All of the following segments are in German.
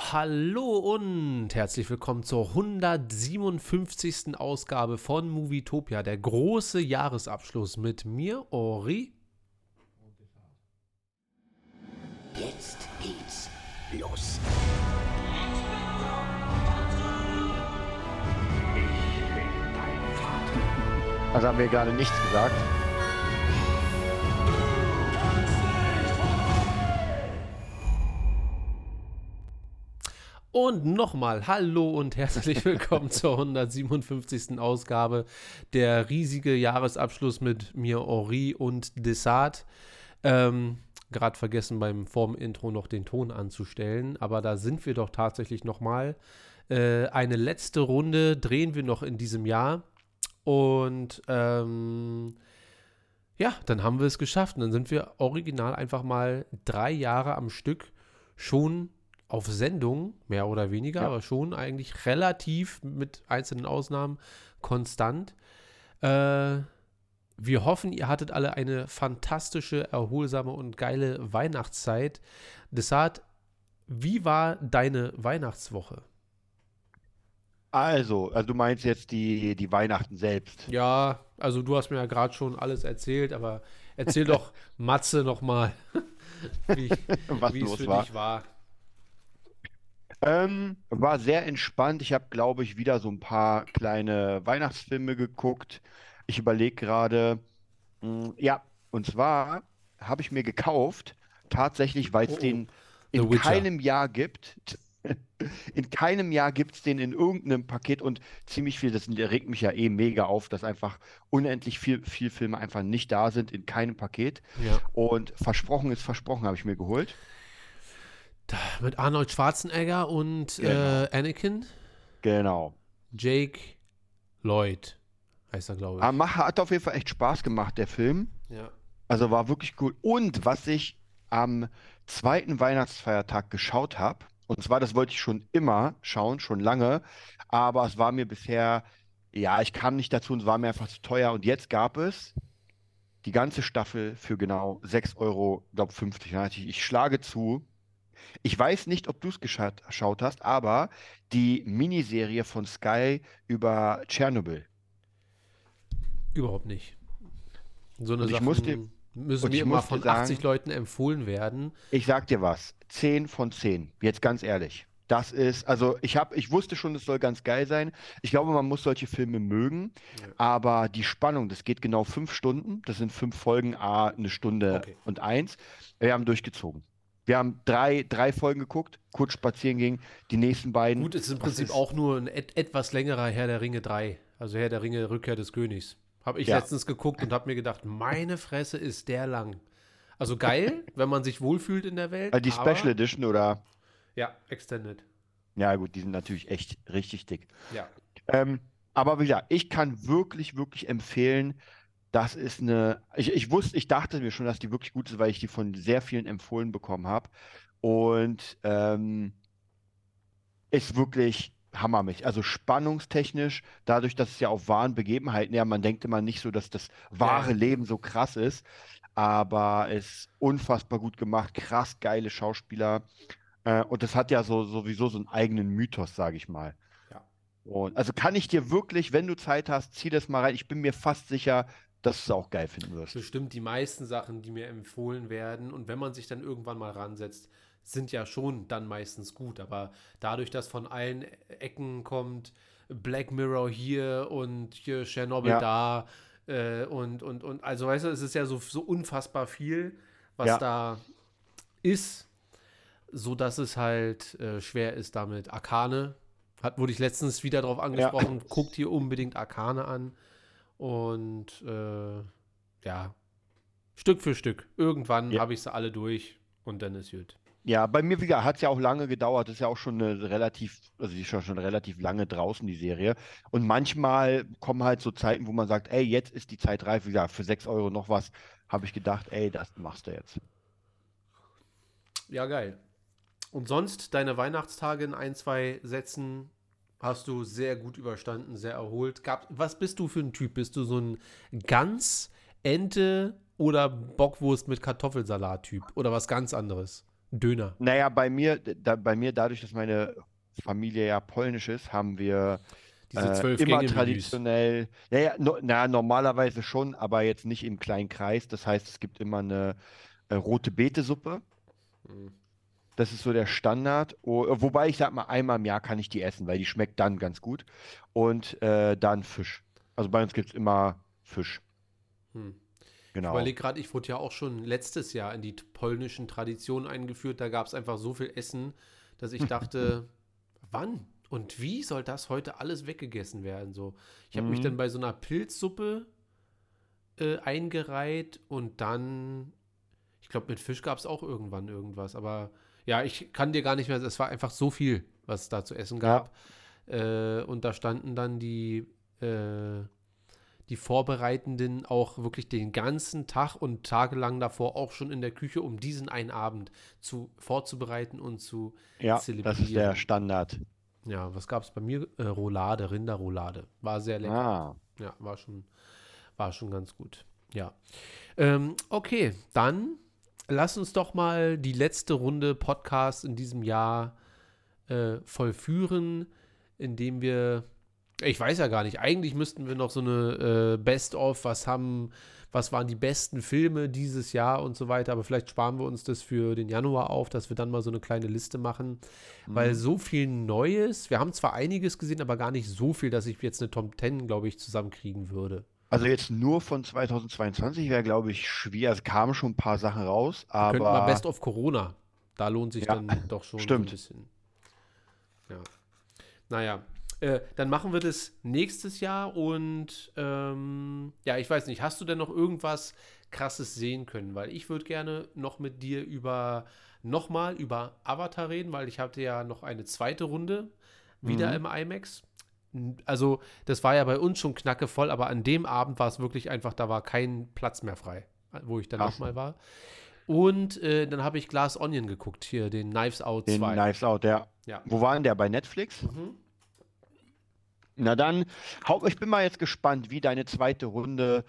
Hallo und herzlich willkommen zur 157. Ausgabe von Movietopia, der große Jahresabschluss mit mir, Ori. Jetzt geht's los. Also haben wir gerade nichts gesagt. Und nochmal hallo und herzlich willkommen zur 157. Ausgabe. Der riesige Jahresabschluss mit mir, Ori und Desart. Ähm, Gerade vergessen beim Form-Intro noch den Ton anzustellen, aber da sind wir doch tatsächlich nochmal. Äh, eine letzte Runde drehen wir noch in diesem Jahr. Und ähm, ja, dann haben wir es geschafft. Und dann sind wir original einfach mal drei Jahre am Stück schon auf Sendung, mehr oder weniger, Ja. aber schon eigentlich relativ mit einzelnen Ausnahmen konstant. Äh, wir hoffen, ihr hattet alle eine fantastische, erholsame und geile Weihnachtszeit. Desart, wie war deine Weihnachtswoche? Also, also du meinst jetzt die, die Weihnachten selbst. Ja, also du hast mir ja gerade schon alles erzählt, aber erzähl doch Matze nochmal, wie, wie es für war. dich war. Ähm, war sehr entspannt. Ich habe, glaube ich, wieder so ein paar kleine Weihnachtsfilme geguckt. Ich überlege gerade, mh, ja, und zwar habe ich mir gekauft, tatsächlich, weil es Oh, den The in keinem Jahr gibt. In keinem Jahr gibt es den in irgendeinem Paket und ziemlich viel, das regt mich ja eh mega auf, dass einfach unendlich viel, viel Filme einfach nicht da sind in keinem Paket. Ja. Und versprochen ist versprochen, habe ich mir geholt. Da, mit Arnold Schwarzenegger und Genau. äh, Anakin, Genau. Jake Lloyd heißt er, glaube ich. Aber mach- hat auf jeden Fall echt Spaß gemacht, der Film. ja. Also war wirklich cool. Und was ich am zweiten Weihnachtsfeiertag geschaut habe, und zwar, das wollte ich schon immer schauen, schon lange, aber es war mir bisher, ja, ich kam nicht dazu und es war mir einfach zu teuer. Und jetzt gab es die ganze Staffel für genau 6,50 Euro, glaube 50. Dann dachte ich, ich schlage zu. Ich weiß nicht, ob du es geschaut hast, aber die Miniserie von Sky über Tschernobyl. Überhaupt nicht. So eine Und ich musste- müssen mir immer von sagen- 80 Leuten empfohlen werden. Ich sag dir was, 10 von 10, jetzt ganz ehrlich. Das ist, also ich habe, ich wusste schon, es soll ganz geil sein. Ich glaube, man muss solche Filme mögen, Ja. aber die Spannung, das geht genau fünf Stunden, das sind fünf Folgen, a eine Stunde Okay. und eins. Wir haben durchgezogen. Wir haben drei, drei Folgen geguckt, kurz spazieren ging, die nächsten beiden. Gut, es ist im Prinzip ist- auch nur ein et etwas längerer Herr der Ringe 3. Also Herr der Ringe Rückkehr des Königs. Habe ich Ja. letztens geguckt und habe mir gedacht, meine Fresse ist der lang. Also geil, wenn man sich wohlfühlt in der Welt. Äh, die Special Edition oder, Ja, Extended. ja gut, die sind natürlich echt richtig dick. Ja. Ähm, aber wie gesagt, ich kann wirklich, wirklich empfehlen, das ist eine, ich, ich wusste, ich dachte mir schon, dass die wirklich gut ist, weil ich die von sehr vielen empfohlen bekommen habe. Und ähm, ist wirklich hammermäßig. Also spannungstechnisch, dadurch, dass es ja auf wahren Begebenheiten, ja, man denkt immer nicht so, dass das wahre. Leben so krass ist, aber es ist unfassbar gut gemacht, krass geile Schauspieler. Äh, und das hat ja so sowieso so einen eigenen Mythos, sage ich mal. Ja. Und also kann ich dir wirklich, wenn du Zeit hast, zieh das mal rein. Ich bin mir fast sicher, dass du es auch geil finden wirst. Bestimmt die meisten Sachen, die mir empfohlen werden. Und wenn man sich dann irgendwann mal ransetzt, sind ja schon dann meistens gut. Aber dadurch, dass von allen Ecken kommt, Black Mirror hier und hier Tschernobyl Ja. da äh, und, und, und, also weißt du, es ist ja so, so unfassbar viel, was Ja. da ist, so dass es halt äh, schwer ist damit. Arkane, hat, wurde ich letztens wieder darauf angesprochen, guckt hier unbedingt Arkane an. Und äh, ja, Stück für Stück. Irgendwann Ja. habe ich sie alle durch und dann ist gut. Ja, bei mir, wie gesagt, hat es ja auch lange gedauert. Das ist ja auch schon eine relativ, also die ist schon, schon relativ lange draußen, die Serie. Und manchmal kommen halt so Zeiten, wo man sagt, ey, jetzt ist die Zeit reif. Wie gesagt, für 6 Euro noch was, habe ich gedacht, ey, das machst du jetzt. Ja, geil. Und sonst, deine Weihnachtstage in ein, zwei Sätzen hast du sehr gut überstanden, sehr erholt. Gab, was bist du für ein Typ? Bist du so ein Gans, Ente oder Bockwurst mit Kartoffelsalat-Typ? Oder was ganz anderes? Döner. Naja, bei mir, da, bei mir, dadurch, dass meine Familie ja polnisch ist, haben wir Diese äh, immer traditionell, ja, ja, no, na, normalerweise schon, aber jetzt nicht im kleinen Kreis. Das heißt, es gibt immer eine äh, rote Beete-Suppe. Mhm. Das ist so der Standard. Wobei ich sag mal, einmal im Jahr kann ich die essen, weil die schmeckt dann ganz gut. Und äh, dann Fisch. Also bei uns gibt es immer Fisch. Hm. Ich Genau. überlege gerade, ich wurde ja auch schon letztes Jahr in die polnischen Traditionen eingeführt. Da gab es einfach so viel Essen, dass ich dachte, wann und wie soll das heute alles weggegessen werden? So, ich habe mich Mhm. dann bei so einer Pilzsuppe äh, eingereiht und dann, ich glaube, mit Fisch gab es auch irgendwann irgendwas. Aber ja, ich kann dir gar nicht mehr, es war einfach so viel, was es da zu essen gab. Äh, und da standen dann die, äh, die Vorbereitenden auch wirklich den ganzen Tag und tagelang davor auch schon in der Küche, um diesen einen Abend zu vorzubereiten und zu ja, das ist der zelebrieren. Standard. Ja, was gab es bei mir? Äh, Roulade, Rinderroulade. War sehr lecker. Ah. Ja, war schon, war schon ganz gut. Ja. Ähm, okay, dann lass uns doch mal die letzte Runde Podcast in diesem Jahr äh, vollführen, indem wir, ich weiß ja gar nicht, eigentlich müssten wir noch so eine äh, Best-of, was haben, was waren die besten Filme dieses Jahr und so weiter, aber vielleicht sparen wir uns das für den Januar auf, dass wir dann mal so eine kleine Liste machen, weil so viel Neues, wir haben zwar einiges gesehen, aber gar nicht so viel, dass ich jetzt eine Top 10, glaube ich, zusammenkriegen würde. Also jetzt nur von 2022 wäre, glaube ich, schwer. Es kamen schon ein paar Sachen raus, Wir könnten aber Best of Corona. Da lohnt sich Ja, dann doch schon stimmt. so ein bisschen. Ja. Naja, äh, dann machen wir das nächstes Jahr und ähm, ja, ich weiß nicht, hast du denn noch irgendwas krasses sehen können? Weil ich würde gerne noch mit dir über nochmal über Avatar reden, weil ich hatte ja noch eine zweite Runde wieder im IMAX. Also, das war ja bei uns schon knackevoll, aber an dem Abend war es wirklich einfach, da war kein Platz mehr frei, wo ich dann nochmal war. Und äh, dann habe ich Glass Onion geguckt, hier den Knives Out den 2. Knives Out, der. Ja. Wo war denn der? Bei Netflix? Mhm. Na dann, ich bin mal jetzt gespannt, wie deine zweite Runde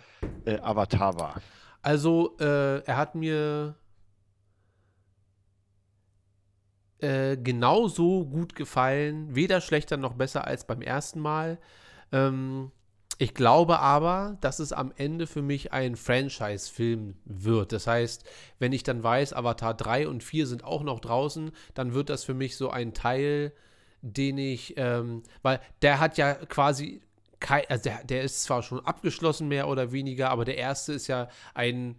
äh, Avatar war. Also, äh, er hat mir äh, genauso gut gefallen, weder schlechter noch besser als beim ersten Mal. Ähm, ich glaube aber, dass es am Ende für mich ein Franchise-Film wird. Das heißt, wenn ich dann weiß, Avatar 3 und 4 sind auch noch draußen, dann wird das für mich so ein Teil, den ich, ähm, weil der hat ja quasi kein, also der, der ist zwar schon abgeschlossen, mehr oder weniger, aber der erste ist ja ein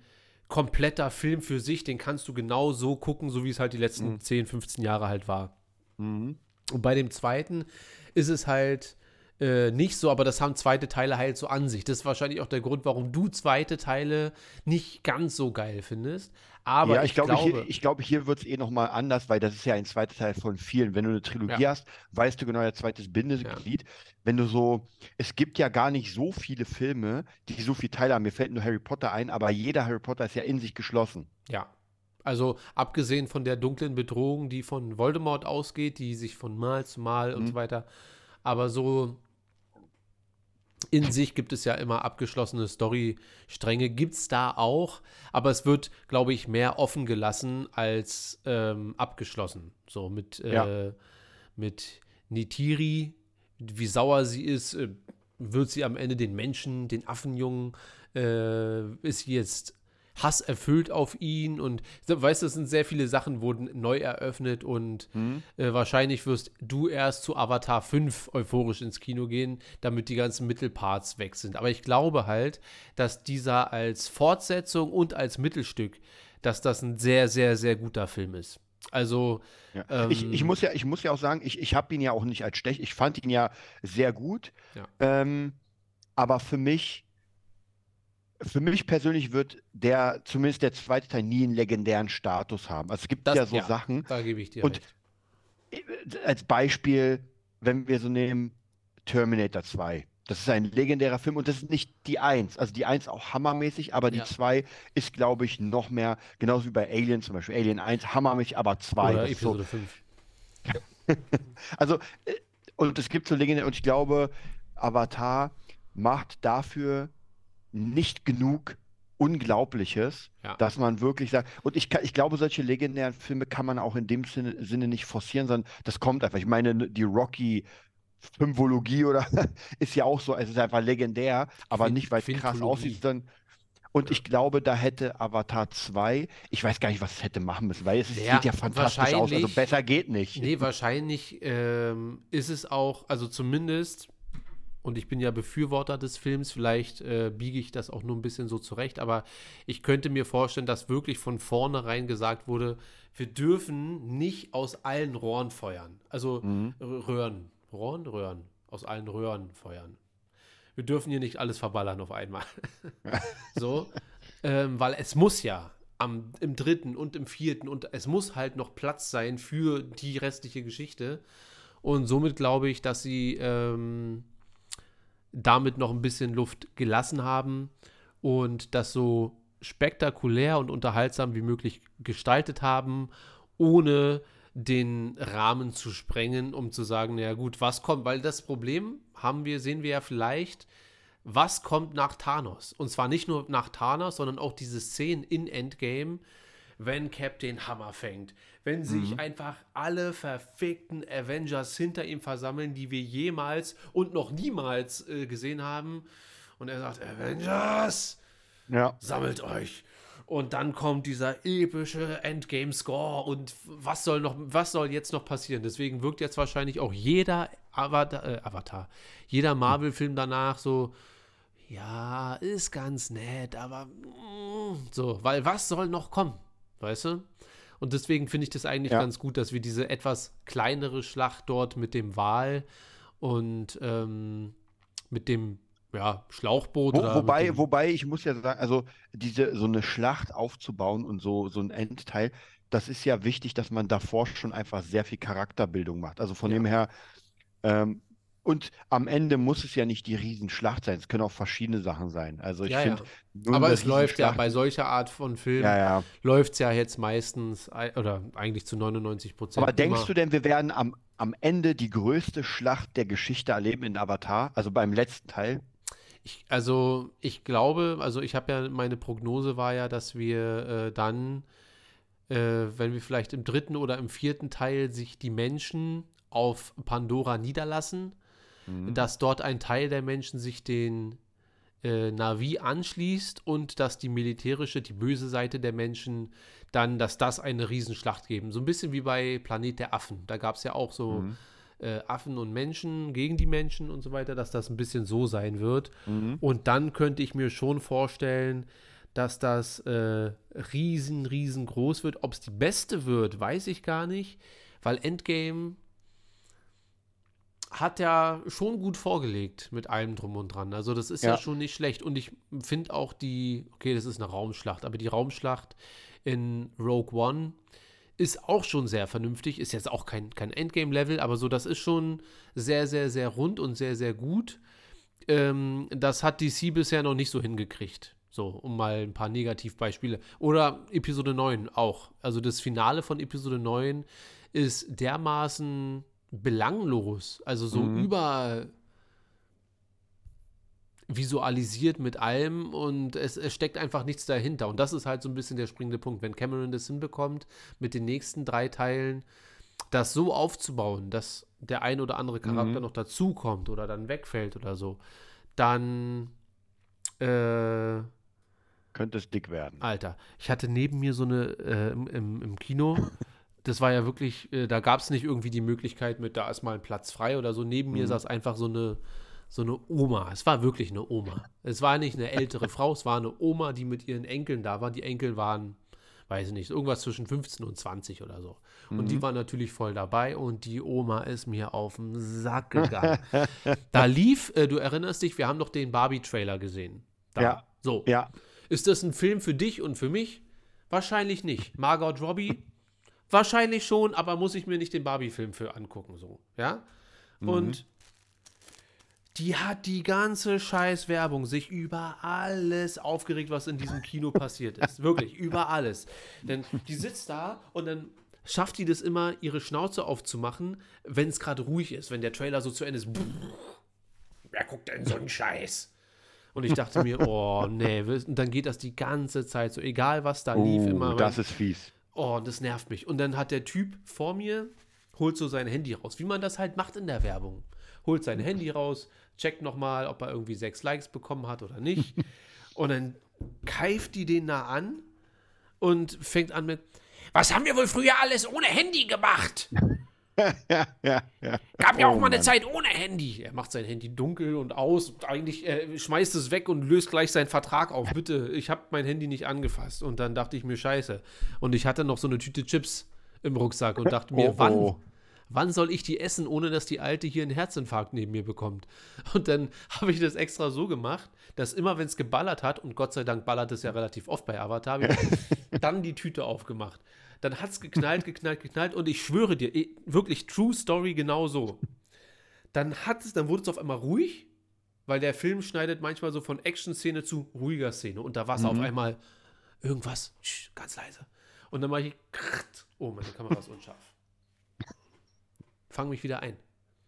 kompletter Film für sich, den kannst du genau so gucken, so wie es halt die letzten 10, 15 Jahre halt war. Mhm. Und bei dem zweiten ist es halt äh, nicht so, aber das haben zweite Teile halt so an sich. Das ist wahrscheinlich auch der Grund, warum du zweite Teile nicht ganz so geil findest. Aber ja, ich, ich, glaube, glaube, hier, ich glaube, hier wird es eh nochmal anders, weil das ist ja ein zweiter Teil von vielen. Wenn du eine Trilogie Ja. hast, weißt du genau, der zweite ist Bindeglied. Wenn du so, es gibt ja gar nicht so viele Filme, die so viele Teile haben. Mir fällt nur Harry Potter ein, aber jeder Harry Potter ist ja in sich geschlossen. Ja. Also abgesehen von der dunklen Bedrohung, die von Voldemort ausgeht, die sich von Mal zu Mal und Mhm. so weiter. Aber so in sich gibt es ja immer abgeschlossene Storystränge. Gibt es da auch, aber es wird, glaube ich, mehr offen gelassen als ähm, abgeschlossen. So mit, äh, Ja. mit Nitiri, wie sauer sie ist, äh, wird sie am Ende den Menschen, den Affenjungen, äh, ist sie jetzt Hass erfüllt auf ihn und weißt du, es sind sehr viele Sachen wurden neu eröffnet und äh, wahrscheinlich wirst du erst zu Avatar 5 euphorisch ins Kino gehen, damit die ganzen Mittelparts weg sind. Aber ich glaube halt, dass dieser als Fortsetzung und als Mittelstück, dass das ein sehr, sehr, sehr guter Film ist. Also, Ja. ich, ich, Ähm, muss ja, ich muss ja auch sagen, ich, ich habe ihn ja auch nicht als schlecht. Ich fand ihn ja sehr gut. Ja. Ähm, aber für mich, für mich persönlich wird der, zumindest der zweite Teil, nie einen legendären Status haben. Also es gibt Das- ja so ja. Sachen, da gebe ich dir Und- recht. als Beispiel, wenn wir so nehmen, Terminator 2. Das ist ein legendärer Film und das ist nicht die Eins. Also die Eins auch hammermäßig, aber die Ja. zwei ist, glaube ich, noch mehr, genauso wie bei Alien zum Beispiel. Alien 1 hammermäßig, aber 2. Oder ist so, Episode 5. also, äh, und es gibt so legendäre, und ich glaube, Avatar macht dafür nicht genug, Unglaubliches, Ja. dass man wirklich sagt, und ich, ich glaube, solche legendären Filme kann man auch in dem Sinne, Sinne nicht forcieren, sondern das kommt einfach. Ich meine, ne, die Rocky Fünfologie oder ist ja auch so, es ist einfach legendär, aber Quint- nicht, weil es krass aussieht, sondern und ich glaube, da hätte Avatar 2, ich weiß gar nicht, was es hätte machen müssen, weil es Ja, sieht ja fantastisch aus, also besser geht nicht. Nee, wahrscheinlich ähm, ist es auch, also zumindest, und ich bin ja Befürworter des Films, vielleicht äh, biege ich das auch nur ein bisschen so zurecht, aber ich könnte mir vorstellen, dass wirklich von vornherein gesagt wurde, wir dürfen nicht aus allen Rohren feuern. Also Mhm. Röhren. Rohren? Röhren. Aus allen Röhren feuern. Wir dürfen hier nicht alles verballern auf einmal. so. Ähm, weil es muss ja am, im dritten und im vierten und es muss halt noch Platz sein für die restliche Geschichte. Und somit glaube ich, dass sie ähm, damit noch ein bisschen Luft gelassen haben und das so spektakulär und unterhaltsam wie möglich gestaltet haben, ohne den Rahmen zu sprengen, um zu sagen, naja gut, was kommt, weil das Problem haben wir, sehen wir ja vielleicht, was kommt nach Thanos? Und zwar nicht nur nach Thanos, sondern auch diese Szenen in Endgame, wenn Cap den Hammer fängt, wenn sich einfach alle verfickten Avengers hinter ihm versammeln, die wir jemals und noch niemals äh, gesehen haben. Und er sagt, Avengers, Ja. sammelt euch. Und dann kommt dieser epische Endgame-Score und was soll noch, was soll jetzt noch passieren? Deswegen wirkt jetzt wahrscheinlich auch jeder Avatar, äh, Avatar jeder Marvel-Film danach so, ja, ist ganz nett, aber mm, so, weil was soll noch kommen? Weißt du? Und deswegen finde ich das eigentlich Ja. ganz gut, dass wir diese etwas kleinere Schlacht dort mit dem Wal und ähm, mit dem ja, Schlauchboot Wo, wobei, dem, wobei, ich muss ja sagen, also diese so eine Schlacht aufzubauen und so, so ein Endteil, das ist ja wichtig, dass man davor schon einfach sehr viel Charakterbildung macht. Also von Ja. dem her, ähm, und am Ende muss es ja nicht die Riesenschlacht sein. Es können auch verschiedene Sachen sein. Also ich Ja, finde, ja. Aber es läuft ja bei solcher Art von Film, Ja, ja. läuft es ja jetzt meistens, ei- oder eigentlich zu 99 Prozent. Aber denkst du denn, wir werden am, am Ende die größte Schlacht der Geschichte erleben in Avatar? Also beim letzten Teil? Ich, also ich glaube, also ich habe ja, meine Prognose war ja, dass wir äh, dann, äh, wenn wir vielleicht im dritten oder im vierten Teil sich die Menschen auf Pandora niederlassen, Mhm. dass dort ein Teil der Menschen sich den äh, Navi anschließt und dass die militärische, die böse Seite der Menschen dann, dass das eine Riesenschlacht geben. So ein bisschen wie bei Planet der Affen. Da gab es ja auch so Mhm. äh, Affen und Menschen gegen die Menschen und so weiter, dass das ein bisschen so sein wird. Mhm. Und dann könnte ich mir schon vorstellen, dass das äh, riesen, riesengroß wird. Ob es die beste wird, weiß ich gar nicht, weil Endgame hat ja schon gut vorgelegt mit allem drum und dran. Also das ist ja, Ja. schon nicht schlecht. Und ich finde auch die, okay, das ist eine Raumschlacht, aber die Raumschlacht in Rogue One ist auch schon sehr vernünftig. Ist jetzt auch kein, kein Endgame-Level, aber so, das ist schon sehr, sehr, sehr rund und sehr, sehr gut. Ähm, das hat DC bisher noch nicht so hingekriegt. So, um mal ein paar Negativbeispiele. Oder Episode 9 auch. Also das Finale von Episode 9 ist dermaßen belanglos. Also so Mhm. über visualisiert mit allem und es, es steckt einfach nichts dahinter. Und das ist halt so ein bisschen der springende Punkt. Wenn Cameron das hinbekommt, mit den nächsten drei Teilen das so aufzubauen, dass der ein oder andere Charakter Mhm. noch dazukommt oder dann wegfällt oder so, dann äh, Könnte es dick werden. Alter, ich hatte neben mir so eine äh, im, im, im Kino. Das war ja wirklich, äh, da gab es nicht irgendwie die Möglichkeit mit, da ist mal ein Platz frei oder so. Neben mir Mhm. saß einfach so eine, so eine Oma. Es war wirklich eine Oma. Es war nicht eine ältere Frau, es war eine Oma, die mit ihren Enkeln da war. Die Enkel waren, weiß ich nicht, irgendwas zwischen 15 und 20 oder so. Und die waren natürlich voll dabei und die Oma ist mir auf den Sack gegangen. da lief, äh, du erinnerst dich, wir haben doch den Barbie-Trailer gesehen. Da. Ja. So. Ja, Ist das ein Film für dich und für mich? Wahrscheinlich nicht. Margot Robbie? Wahrscheinlich schon, aber muss ich mir nicht den Barbie-Film für angucken, so. Ja? Und die hat die ganze scheiß Werbung sich über alles aufgeregt, was in diesem Kino passiert ist. Wirklich, über alles. Denn die sitzt da und dann schafft die das immer, ihre Schnauze aufzumachen, wenn es gerade ruhig ist, wenn der Trailer so zu Ende ist. Wer guckt denn so einen Scheiß? Und ich dachte mir, oh nee, und dann geht das die ganze Zeit so, egal was da lief, Oh, immer. das ist fies. Oh, und das nervt mich. Und dann hat der Typ vor mir, holt so sein Handy raus, wie man das halt macht in der Werbung. Holt sein Handy raus, checkt nochmal, ob er irgendwie sechs Likes bekommen hat oder nicht. und dann keift die den da an und fängt an mit, was haben wir wohl früher alles ohne Handy gemacht? ja, ja, ja. Gab ja auch Oh, mal eine Mann. Zeit ohne Handy. Er macht sein Handy dunkel und aus. Und eigentlich äh, schmeißt es weg und löst gleich seinen Vertrag auf. Bitte, ich habe mein Handy nicht angefasst. Und dann dachte ich mir, scheiße. Und ich hatte noch so eine Tüte Chips im Rucksack und dachte mir, Oh, wann, oh. wann soll ich die essen, ohne dass die Alte hier einen Herzinfarkt neben mir bekommt? Und dann habe ich das extra so gemacht, dass immer, wenn es geballert hat, und Gott sei Dank ballert es ja relativ oft bei Avatar, dann die Tüte aufgemacht. Dann hat es geknallt, geknallt, geknallt und ich schwöre dir, wirklich True Story genau so. Dann hat es, dann wurde es auf einmal ruhig, weil der Film schneidet manchmal so von Action-Szene zu ruhiger Szene und da war es auf einmal irgendwas, ganz leise. Und dann mache ich, oh, meine Kamera ist unscharf. Fang mich wieder ein.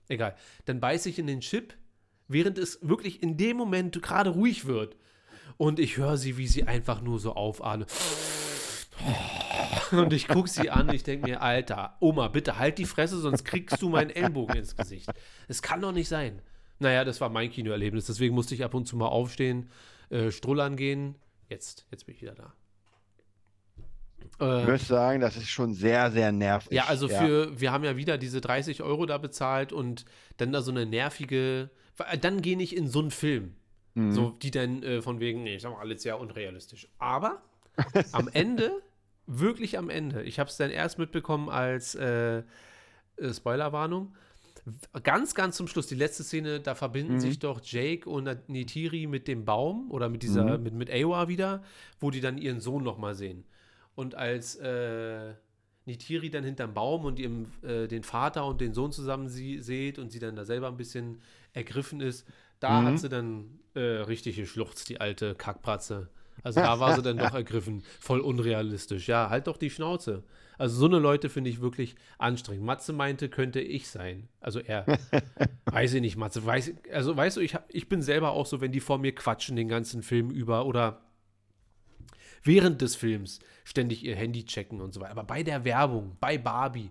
Egal. Dann beiße ich in den Chip, während es wirklich in dem Moment gerade ruhig wird. Und ich höre sie, wie sie einfach nur so aufatmet. Und ich gucke sie an, ich denke mir, Alter, Oma, bitte halt die Fresse, sonst kriegst du meinen Ellbogen ins Gesicht. Es kann doch nicht sein. Naja, das war mein Kinoerlebnis, deswegen musste ich ab und zu mal aufstehen, äh, strullern gehen. Jetzt, jetzt bin ich wieder da. Ich Äh, würde sagen, das ist schon sehr, sehr nervig. ja, also für, wir haben ja wieder diese 30 Euro da bezahlt und dann da so eine nervige, dann gehe ich in so einen Film. Mhm. So, die dann äh, von wegen, nee, ich sag mal, alles sehr unrealistisch. Aber am Ende, wirklich am Ende, ich habe es dann erst mitbekommen als äh, äh, Spoilerwarnung. Ganz, ganz zum Schluss, die letzte Szene, da verbinden Mhm. sich doch Jake und Nitiri mit dem Baum oder mit dieser, Mhm. mit, mit Awa wieder, wo die dann ihren Sohn nochmal sehen. Und als äh, Nitiri dann hinterm Baum und ihrem, äh, den Vater und den Sohn zusammen sie, seht und sie dann da selber ein bisschen ergriffen ist, da Mhm. hat sie dann äh, richtig geschluchzt, die alte Kackpratze. Also da war sie dann doch ergriffen. Voll unrealistisch. Ja, halt doch die Schnauze. Also so eine Leute finde ich wirklich anstrengend. Matze meinte, könnte ich sein. Also er. weiß ich nicht, Matze. Weiß, also weißt du, ich, ich bin selber auch so, wenn die vor mir quatschen den ganzen Film über oder während des Films ständig ihr Handy checken und so weiter. Aber bei der Werbung, bei Barbie,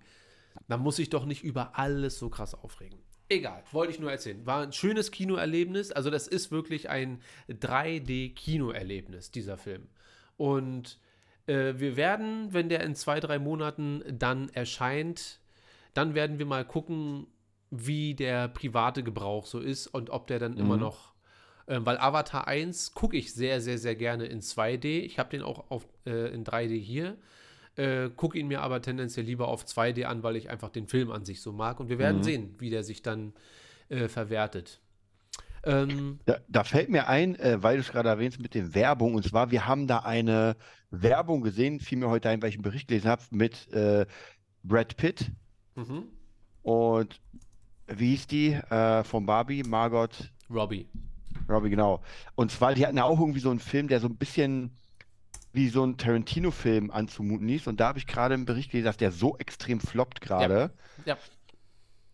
da muss ich doch nicht über alles so krass aufregen. Egal, wollte ich nur erzählen. War ein schönes Kinoerlebnis. Also, das ist wirklich ein 3D-Kinoerlebnis, dieser Film. Und äh, wir werden, wenn der in zwei, drei Monaten dann erscheint, dann werden wir mal gucken, wie der private Gebrauch so ist und ob der dann immer noch. Äh, weil Avatar 1 gucke ich sehr, sehr, sehr gerne in 2D. Ich habe den auch auf, äh, in 3D hier. Äh, gucke ihn mir aber tendenziell lieber auf 2D an, weil ich einfach den Film an sich so mag. Und wir werden sehen, wie der sich dann äh, verwertet. Ähm, Da, da fällt mir ein, äh, weil du es gerade erwähnst mit den Werbung, und zwar, wir haben da eine Werbung gesehen, fiel mir heute ein, weil ich einen Bericht gelesen habe, mit äh, Brad Pitt mhm. und wie hieß die äh, von Barbie? Margot Robbie. Robbie, genau. Und zwar, die hatten ja auch irgendwie so einen Film, der so ein bisschen wie so ein Tarantino-Film anzumuten ist. Und da habe ich gerade einen Bericht gelesen, dass der so extrem floppt gerade. Ja.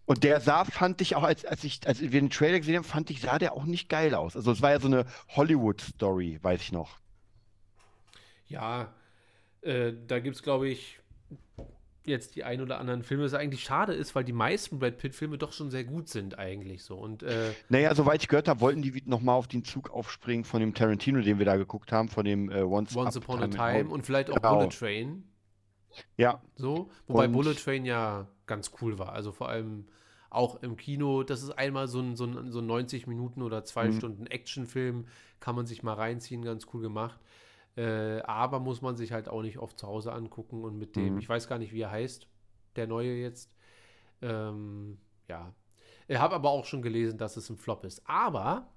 Und der sah, fand ich auch, als, als ich, als wir den Trailer gesehen haben, fand ich, sah der auch nicht geil aus. Also es war ja so eine Hollywood-Story, weiß ich noch. Ja, äh, da gibt es, glaube ich, jetzt die ein oder anderen Filme, was eigentlich schade ist, weil die meisten Brad Pitt-Filme doch schon sehr gut sind, eigentlich so. Und äh, Naja, soweit ich gehört habe, wollten die nochmal auf den Zug aufspringen von dem Tarantino, den wir da geguckt haben, von dem äh, Once, Once Up Upon a Time Hollywood. und vielleicht auch Genau. Bullet Train. Ja, So, wobei Und- Bullet Train ja ganz cool war. Also vor allem auch im Kino. Das ist einmal so ein, so ein, so ein 90 Minuten oder zwei Mhm. Stunden Actionfilm. Kann man sich mal reinziehen, ganz cool gemacht. Äh, aber muss man sich halt auch nicht oft zu Hause angucken und mit dem, Mhm. ich weiß gar nicht, wie er heißt, der neue jetzt. Ähm, ja. Ich habe aber auch schon gelesen, dass es ein Flop ist. Aber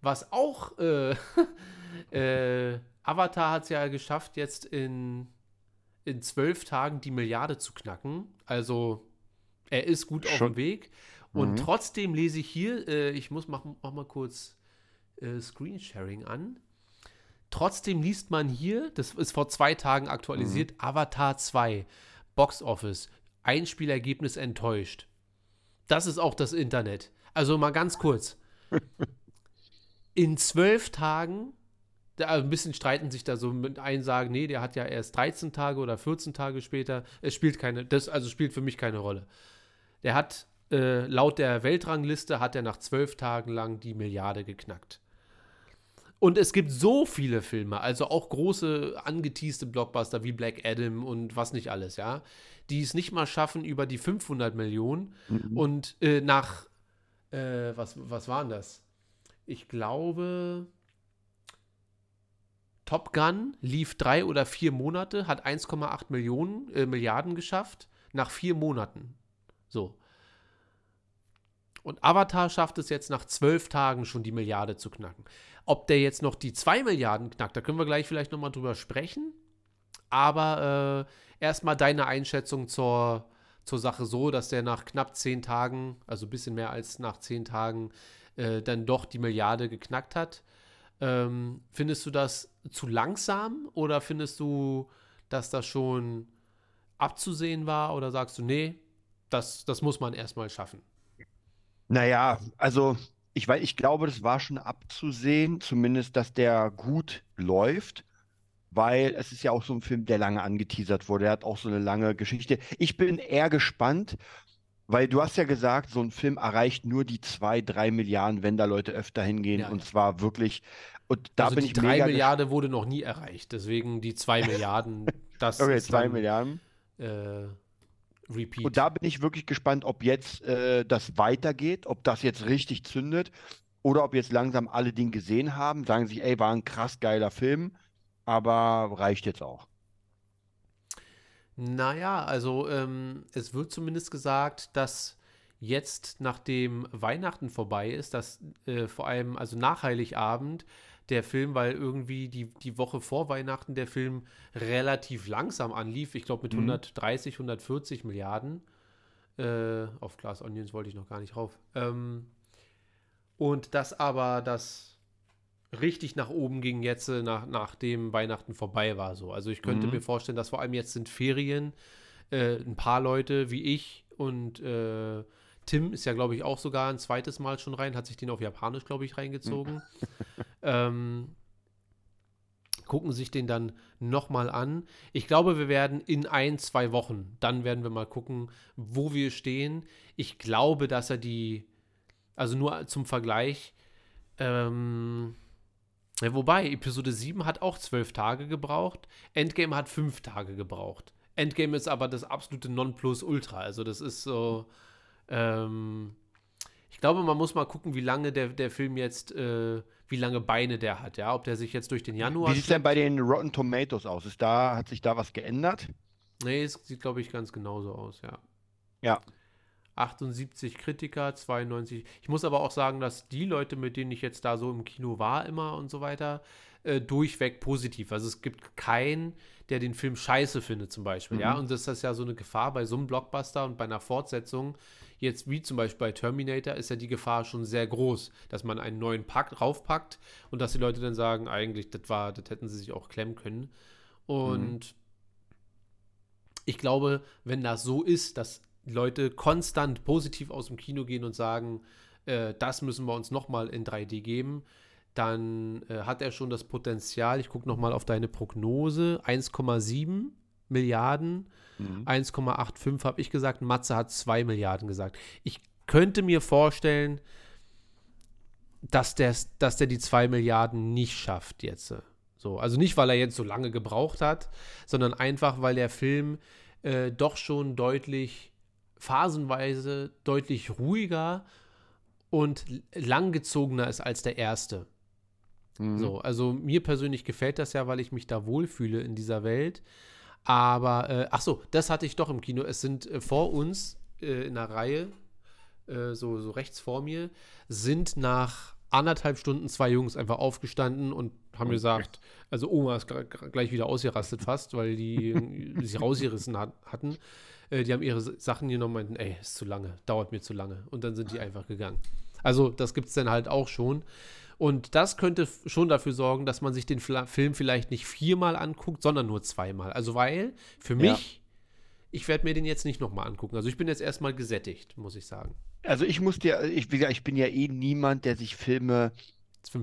was auch äh, äh, Avatar hat es ja geschafft, jetzt in in zwölf Tagen die Milliarde zu knacken. Also er ist gut auf Schon. dem Weg. Und Mhm. trotzdem lese ich hier, äh, ich muss mach, mach mal kurz äh, Screensharing an. Trotzdem liest man hier, das ist vor zwei Tagen aktualisiert, Avatar 2, Box Office, Einspielergebnis enttäuscht. Das ist auch das Internet. Also mal ganz kurz. in zwölf Tagen, da, also ein bisschen streiten sich da so mit einen sagen, nee, der hat ja erst 13 Tage oder 14 Tage später. Es spielt keine, das also spielt für mich keine Rolle. Der hat äh, laut der Weltrangliste hat er nach zwölf Tagen lang die Milliarde geknackt. Und es gibt so viele Filme, also auch große angeteaste Blockbuster wie Black Adam und was nicht alles, ja, die es nicht mal schaffen über die 500 Millionen. Mhm. Und äh, nach, äh, was, was waren das? Ich glaube, Top Gun lief drei oder vier Monate, hat 1,8 Millionen, äh, Milliarden geschafft, nach vier Monaten. So. Und Avatar schafft es jetzt nach zwölf Tagen schon die Milliarde zu knacken. Ob der jetzt noch die zwei Milliarden knackt, da können wir gleich vielleicht nochmal drüber sprechen. Aber äh, erstmal deine Einschätzung zur, zur Sache so, dass der nach knapp zehn Tagen, also ein bisschen mehr als nach zehn Tagen, äh, dann doch die Milliarde geknackt hat. Ähm, findest du das zu langsam oder findest du, dass das schon abzusehen war oder sagst du, nee, das, das muss man erstmal schaffen? Naja, also ich weiß, ich glaube, das war schon abzusehen, zumindest, dass der gut läuft, weil es ist ja auch so ein Film, der lange angeteasert wurde. Er hat auch so eine lange Geschichte. Ich bin eher gespannt, weil du hast ja gesagt, so ein Film erreicht nur die zwei, drei Milliarden, wenn da Leute öfter hingehen. Ja, und ja. zwar wirklich. Und da also bin die ich drei mega Milliarden wurde noch nie erreicht. Deswegen die zwei Milliarden. Das okay, zwei dann, Milliarden. Äh, Repeat. Und da bin ich wirklich gespannt, ob jetzt äh, das weitergeht, ob das jetzt richtig zündet oder ob jetzt langsam alle den gesehen haben, sagen sich, ey, war ein krass geiler Film, aber reicht jetzt auch. Naja, also ähm, es wird zumindest gesagt, dass jetzt, nachdem Weihnachten vorbei ist, dass äh, vor allem, also nach Heiligabend, der Film, weil irgendwie die, die Woche vor Weihnachten der Film relativ langsam anlief. Ich glaube mit mhm. 130, 140 Milliarden. Äh, auf Glass Onions wollte ich noch gar nicht rauf. Ähm, und das aber das richtig nach oben ging jetzt, äh, nach, nachdem Weihnachten vorbei war. So. Also ich könnte mhm. mir vorstellen, dass vor allem jetzt sind Ferien. Äh, ein paar Leute wie ich und äh, Tim ist ja, glaube ich, auch sogar ein zweites Mal schon rein, hat sich den auf Japanisch, glaube ich, reingezogen. ähm, gucken sich den dann nochmal an. Ich glaube, wir werden in ein, zwei Wochen, dann werden wir mal gucken, wo wir stehen. Ich glaube, dass er die, also nur zum Vergleich, ähm, ja, wobei, Episode 7 hat auch zwölf Tage gebraucht, Endgame hat fünf Tage gebraucht. Endgame ist aber das absolute Nonplusultra. Also das ist so, ähm, ich glaube, man muss mal gucken, wie lange der, der Film jetzt, äh, wie lange Beine der hat, ja. Ob der sich jetzt durch den Januar. Wie sieht es denn bei den Rotten Tomatoes aus? Ist da, hat sich da was geändert? Nee, es sieht, glaube ich, ganz genauso aus, ja. Ja. 78 Kritiker, 92. Ich muss aber auch sagen, dass die Leute, mit denen ich jetzt da so im Kino war, immer und so weiter, äh, durchweg positiv. Also es gibt keinen, der den Film scheiße findet, zum Beispiel. Mhm. Ja, und das ist ja so eine Gefahr bei so einem Blockbuster und bei einer Fortsetzung Jetzt, wie zum Beispiel bei Terminator, ist ja die Gefahr schon sehr groß, dass man einen neuen Pack raufpackt und dass die Leute dann sagen, eigentlich, das war, das hätten sie sich auch klemmen können. Und mhm. ich glaube, wenn das so ist, dass Leute konstant positiv aus dem Kino gehen und sagen, äh, das müssen wir uns nochmal in 3D geben, dann äh, hat er schon das Potenzial, ich gucke nochmal auf deine Prognose, 1,7 Milliarden. Mhm. 1,85 habe ich gesagt. Matze hat 2 Milliarden gesagt. Ich könnte mir vorstellen, dass der, dass der die 2 Milliarden nicht schafft jetzt. So, also nicht, weil er jetzt so lange gebraucht hat, sondern einfach, weil der Film äh, doch schon deutlich, phasenweise deutlich ruhiger und langgezogener ist als der erste. Mhm. So, also mir persönlich gefällt das ja, weil ich mich da wohlfühle in dieser Welt. Aber, äh, ach so, das hatte ich doch im Kino. Es sind äh, vor uns äh, in der Reihe, äh, so, so rechts vor mir, sind nach anderthalb Stunden zwei Jungs einfach aufgestanden und haben gesagt, also Oma ist gleich wieder ausgerastet fast, weil die sich rausgerissen hat, hatten. Äh, die haben ihre Sachen genommen und meinten, ey, ist zu lange, dauert mir zu lange. Und dann sind die einfach gegangen. Also das gibt es dann halt auch schon. Und das könnte schon dafür sorgen, dass man sich den Film vielleicht nicht viermal anguckt, sondern nur zweimal. Also weil für mich, ja. ich werde mir den jetzt nicht nochmal angucken. Also ich bin jetzt erstmal gesättigt, muss ich sagen. Also ich muss dir, ich, ich bin ja eh niemand, der sich Filme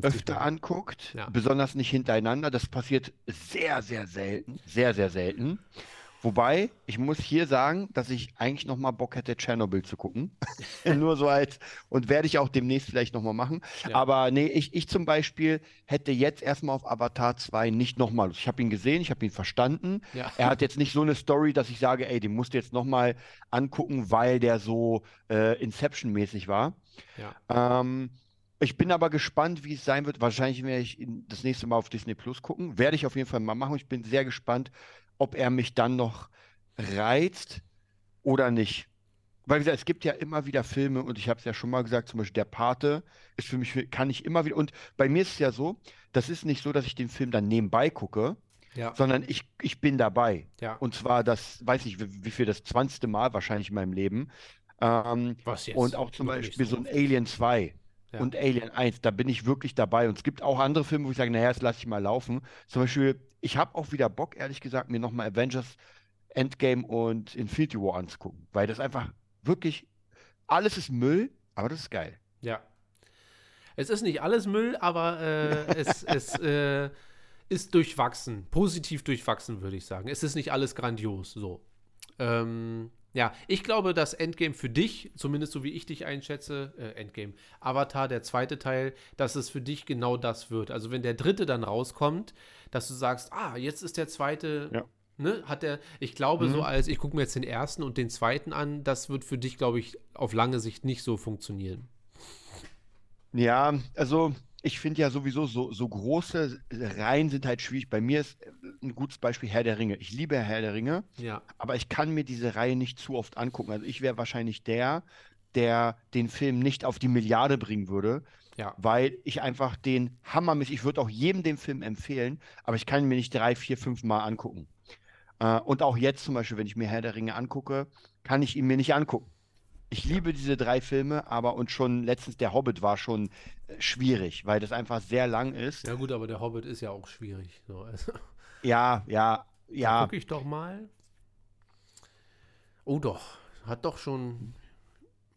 öfter Mal. anguckt, ja. besonders nicht hintereinander. Das passiert sehr, sehr selten, sehr, sehr selten. Wobei, ich muss hier sagen, dass ich eigentlich noch mal Bock hätte, Tschernobyl zu gucken. Nur so als, und werde ich auch demnächst vielleicht noch mal machen. Ja. Aber nee, ich, ich zum Beispiel hätte jetzt erstmal auf Avatar 2 nicht noch mal. Ich habe ihn gesehen, ich habe ihn verstanden. Ja. Er hat jetzt nicht so eine Story, dass ich sage, ey, den musst du jetzt noch mal angucken, weil der so äh, Inception-mäßig war. Ja. Ähm, ich bin aber gespannt, wie es sein wird. Wahrscheinlich werde ich das nächste Mal auf Disney Plus gucken. Werde ich auf jeden Fall mal machen. Ich bin sehr gespannt, ob er mich dann noch reizt oder nicht. Weil wie gesagt, es gibt ja immer wieder Filme und ich habe es ja schon mal gesagt, zum Beispiel Der Pate ist für mich, kann ich immer wieder, und bei mir ist es ja so, das ist nicht so, dass ich den Film dann nebenbei gucke, ja. sondern ich, ich bin dabei. Ja. Und zwar das, weiß ich, wie, wie viel das 20. Mal wahrscheinlich in meinem Leben. Ähm, Was jetzt? und auch zum Beispiel so? so ein Alien 2 Ja. und Alien 1, da bin ich wirklich dabei. Und es gibt auch andere Filme, wo ich sage, naja, das lasse ich mal laufen. Zum Beispiel, ich habe auch wieder Bock, ehrlich gesagt, mir nochmal Avengers Endgame und Infinity War anzugucken, weil das einfach wirklich, alles ist Müll, aber das ist geil. Ja. Es ist nicht alles Müll, aber äh, es, es äh, ist durchwachsen. Positiv durchwachsen, würde ich sagen. Es ist nicht alles grandios. So. Ähm, ja, ich glaube, dass Endgame für dich, zumindest so wie ich dich einschätze, äh, Endgame, Avatar, der zweite Teil, dass es für dich genau das wird. Also wenn der dritte dann rauskommt, dass du sagst, ah, jetzt ist der zweite, Ja. ne, hat der, ich glaube Mhm. so als, ich gucke mir jetzt den ersten und den zweiten an, das wird für dich, glaube ich, auf lange Sicht nicht so funktionieren. Ja, also ich finde ja sowieso so, so große Reihen sind halt schwierig. Bei mir ist äh, ein gutes Beispiel Herr der Ringe. Ich liebe Herr der Ringe, Ja, aber ich kann mir diese Reihe nicht zu oft angucken. Also ich wäre wahrscheinlich der, der den Film nicht auf die Milliarde bringen würde, ja. weil ich einfach den hammermäßig, ich würde auch jedem den Film empfehlen, aber ich kann ihn mir nicht drei, vier, fünf Mal angucken. Äh, und auch jetzt zum Beispiel, wenn ich mir Herr der Ringe angucke, kann ich ihn mir nicht angucken. Ich liebe diese drei Filme, aber und schon letztens der Hobbit war schon äh, schwierig, weil das einfach sehr lang ist. Ja gut, aber der Hobbit ist ja auch schwierig. So, also, Ja, ja, ja. Gucke ich doch mal. Oh doch, hat doch schon.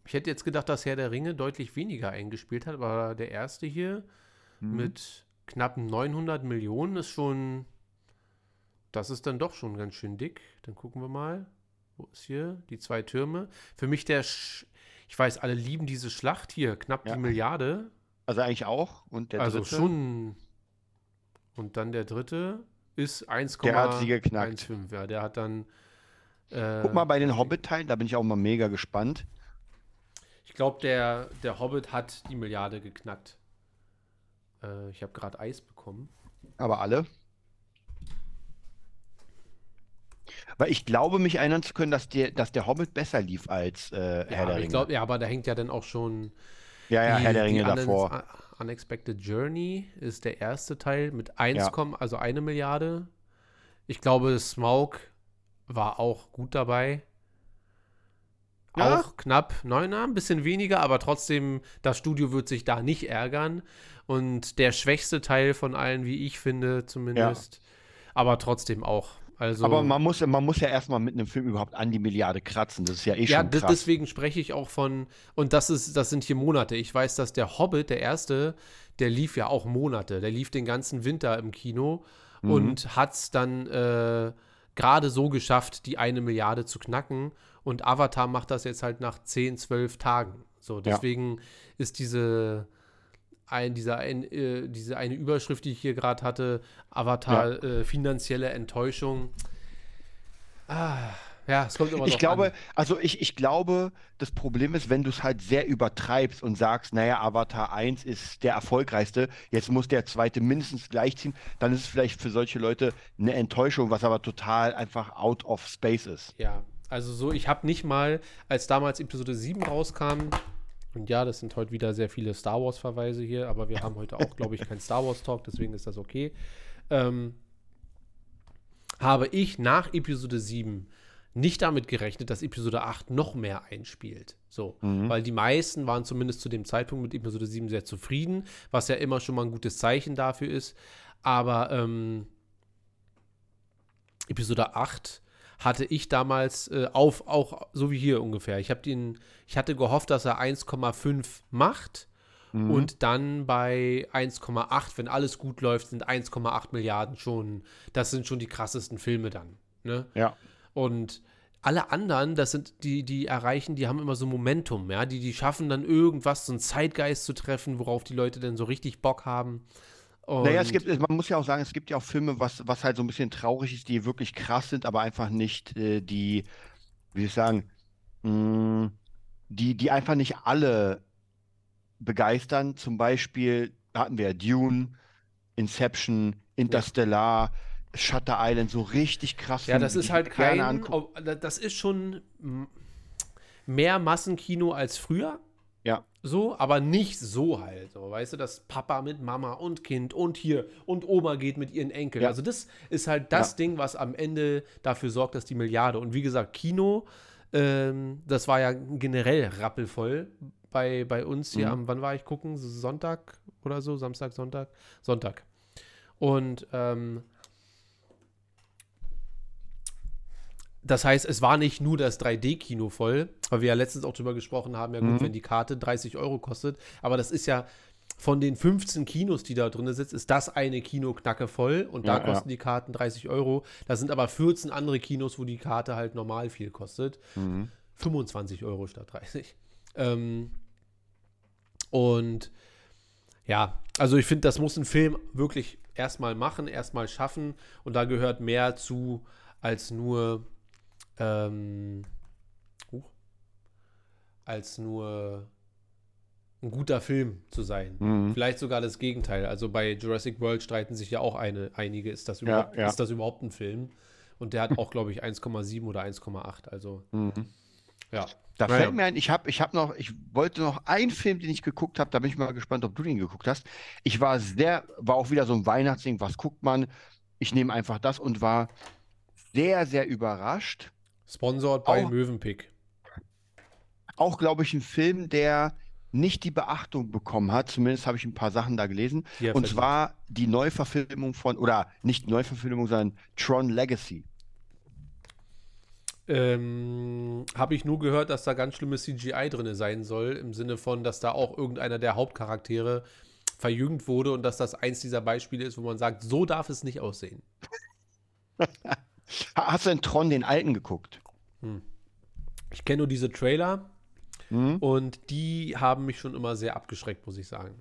Ich hätte jetzt gedacht, dass Herr der Ringe deutlich weniger eingespielt hat, aber der erste hier Mhm. mit knapp 900 Millionen ist schon. Das ist dann doch schon ganz schön dick. Dann gucken wir mal. Wo ist hier? Die zwei Türme. Für mich der. Sch ich weiß, alle lieben diese Schlacht hier. Knapp Ja. die Milliarde. Also eigentlich auch. Und der also dritte? schon. Und dann der dritte ist 1,15. Der hat sie geknackt. Ja, der hat dann. Äh, Guck mal bei den Hobbit-Teilen, da bin ich auch mal mega gespannt. Ich glaube, der, der Hobbit hat die Milliarde geknackt. Äh, ich habe gerade Eis bekommen. Aber alle. Weil ich glaube, mich erinnern zu können, dass der, dass der Hobbit besser lief als äh, Herr der ich Ringe. glaube, ja, aber da hängt ja dann auch schon. ja, ja, die- Herr der Ringe davor. Un- Unexpected Journey ist der erste Teil mit 1, Ja. also eine Milliarde. Ich glaube, Smaug war auch gut dabei. Ja. Auch knapp, neun, ein bisschen weniger, aber trotzdem, das Studio wird sich da nicht ärgern. Und der schwächste Teil von allen, wie ich finde, zumindest. Aber trotzdem auch. Also, Aber man muss, man muss ja erstmal mit einem Film überhaupt an die Milliarde kratzen. Das ist ja eh ja, schon krass. deswegen spreche ich auch von, und das ist, das sind hier Monate. Ich weiß, dass der Hobbit, der erste, der lief ja auch Monate. Der lief den ganzen Winter im Kino Mhm. und hat es dann äh, gerade so geschafft, die eine Milliarde zu knacken. Und Avatar macht das jetzt halt nach 10, 12 Tagen. So, deswegen ist diese, ein, dieser ein, äh, diese eine Überschrift, die ich hier gerade hatte, Avatar äh, finanzielle Enttäuschung. Ah, ja, es kommt immer Ich glaube, an. also ich, ich glaube, das Problem ist, wenn du es halt sehr übertreibst und sagst, naja, Avatar 1 ist der erfolgreichste, jetzt muss der zweite mindestens gleichziehen, dann ist es vielleicht für solche Leute eine Enttäuschung, was aber total einfach out of space ist. Ja, also so, ich habe nicht mal, als damals Episode 7 rauskam, und ja, das sind heute wieder sehr viele Star Wars-Verweise hier, aber wir haben heute auch, glaube ich, keinen Star Wars-Talk, deswegen ist das okay. Ähm, habe ich nach Episode 7 nicht damit gerechnet, dass Episode 8 noch mehr einspielt. So, weil die meisten waren zumindest zu dem Zeitpunkt mit Episode 7 sehr zufrieden, was ja immer schon mal ein gutes Zeichen dafür ist. Aber ähm, Episode 8 hatte ich damals äh, auf, auch so wie hier ungefähr. Ich habe den, ich hatte gehofft, dass er 1,5 macht Mhm. Und dann bei 1,8, wenn alles gut läuft, sind 1,8 Milliarden schon, das sind schon die krassesten Filme dann. Ne? Ja. Und alle anderen, das sind die, die erreichen, die haben immer so Momentum, ja, die, die schaffen dann irgendwas, so einen Zeitgeist zu treffen, worauf die Leute dann so richtig Bock haben. Und Naja, es gibt, man muss ja auch sagen, es gibt ja auch Filme, was, was halt so ein bisschen traurig ist, die wirklich krass sind, aber einfach nicht äh, die, wie soll ich sagen, mh, die, die einfach nicht alle begeistern. Zum Beispiel hatten wir ja Dune, Inception, Interstellar, Shutter Island, so richtig krass. Ja, das ist halt kein, das ist schon mm, mehr Massenkino als früher. Ja. So, aber nicht so halt. So, weißt du, dass Papa mit Mama und Kind und hier und Oma geht mit ihren Enkeln. Ja. Also, das ist halt das Ja. Ding, was am Ende dafür sorgt, dass die Milliarde. Und wie gesagt, Kino, ähm, das war ja generell rappelvoll bei, bei uns hier Mhm. am, wann war ich gucken? Sonntag oder so? Samstag, Sonntag? Sonntag. Und ähm, das heißt, es war nicht nur das 3D-Kino voll, weil wir ja letztens auch drüber gesprochen haben, ja gut, Mhm. wenn die Karte 30 Euro kostet, aber das ist ja von den 15 Kinos, die da drin sitzen, ist das eine Kino knacke voll und da Ja, ja. kosten die Karten 30 Euro. Da sind aber 14 andere Kinos, wo die Karte halt normal viel kostet. Mhm. 25 Euro statt 30. Ähm, und ja, also ich finde, das muss ein Film wirklich erstmal machen, erstmal schaffen und da gehört mehr zu als nur ähm, huch, als nur ein guter Film zu sein. Mhm. Vielleicht sogar das Gegenteil. Also bei Jurassic World streiten sich ja auch eine, einige, ist das, überhaupt, ja. ist das überhaupt ein Film? Und der hat auch, glaube ich, 1,7 oder 1,8. Also, Mhm. ja. Da fällt mir ein, ich habe ich hab noch, ich wollte noch einen Film, den ich geguckt habe, da bin ich mal gespannt, ob du den geguckt hast. Ich war sehr, war auch wieder so ein Weihnachtsding, was guckt man? Ich nehme einfach das und war sehr, sehr überrascht. Sponsored bei Mövenpick. Auch, glaube ich, ein Film, der nicht die Beachtung bekommen hat. Zumindest habe ich ein paar Sachen da gelesen. Er Und zwar die Neuverfilmung von, oder nicht Neuverfilmung, sondern Tron Legacy. Ähm, Habe ich nur gehört, dass da ganz schlimmes CGI drin sein soll, im Sinne von, dass da auch irgendeiner der Hauptcharaktere verjüngt wurde und dass das eins dieser Beispiele ist, wo man sagt, so darf es nicht aussehen. Ha- Hast du denn Tron den alten geguckt? Ich kenne nur diese Trailer Hm? und die haben mich schon immer sehr abgeschreckt, muss ich sagen.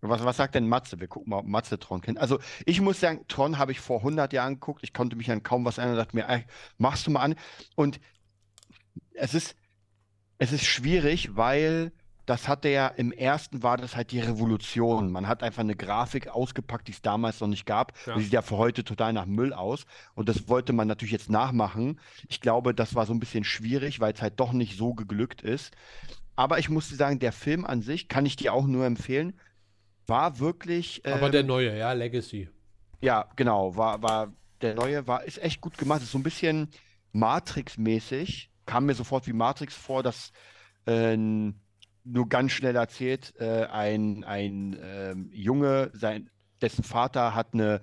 Was, was sagt denn Matze? Wir gucken mal, ob Matze Tron kennt. Also, ich muss sagen, Tron habe ich vor 100 Jahren geguckt. Ich konnte mich an kaum was erinnern und dachte mir, ey, machst du mal an. Und es ist, es ist schwierig, weil das hatte ja im ersten war das halt die Revolution. Man hat einfach eine Grafik ausgepackt, die es damals noch nicht gab. Ja. Die sieht ja für heute total nach Müll aus. Und das wollte man natürlich jetzt nachmachen. Ich glaube, das war so ein bisschen schwierig, weil es halt doch nicht so geglückt ist. Aber ich muss dir sagen, der Film an sich kann ich dir auch nur empfehlen. War wirklich, Aber ähm, der neue, ja, Legacy. ja, genau, war, war der neue, war, ist echt gut gemacht. Ist so ein bisschen Matrix-mäßig. Kam mir sofort wie Matrix vor, dass äh, nur ganz schnell erzählt, äh, ein, ein ähm, Junge, sein, dessen Vater hat eine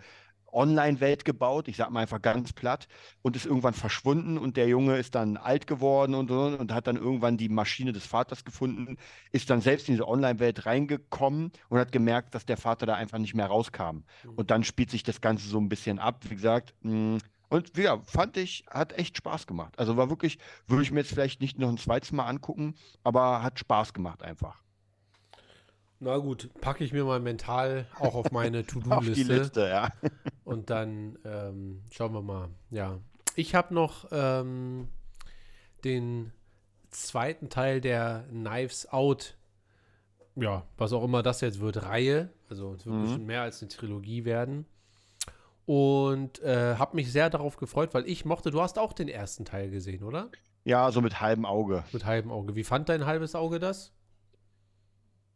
Online-Welt gebaut, ich sag mal einfach ganz platt, und ist irgendwann verschwunden und der Junge ist dann alt geworden und, und, und hat dann irgendwann die Maschine des Vaters gefunden, ist dann selbst in diese Online-Welt reingekommen und hat gemerkt, dass der Vater da einfach nicht mehr rauskam. Und dann spielt sich das Ganze so ein bisschen ab, wie gesagt. mh, Und ja, fand ich, hat echt Spaß gemacht. Also war wirklich, würde ich mir jetzt vielleicht nicht noch ein zweites Mal angucken, aber hat Spaß gemacht einfach. Na gut, packe ich mir mal mental auch auf meine To-Do-Liste. Liste, ja. Und dann ähm, schauen wir mal. Ja. Ich habe noch ähm, den zweiten Teil der Knives Out, ja, was auch immer das jetzt wird, Reihe. Also es wird Mhm. bestimmt mehr als eine Trilogie werden. Und äh, habe mich sehr darauf gefreut, weil ich mochte, du hast auch den ersten Teil gesehen, oder? Ja, so mit halbem Auge. Mit halbem Auge. Wie fand dein halbes Auge das?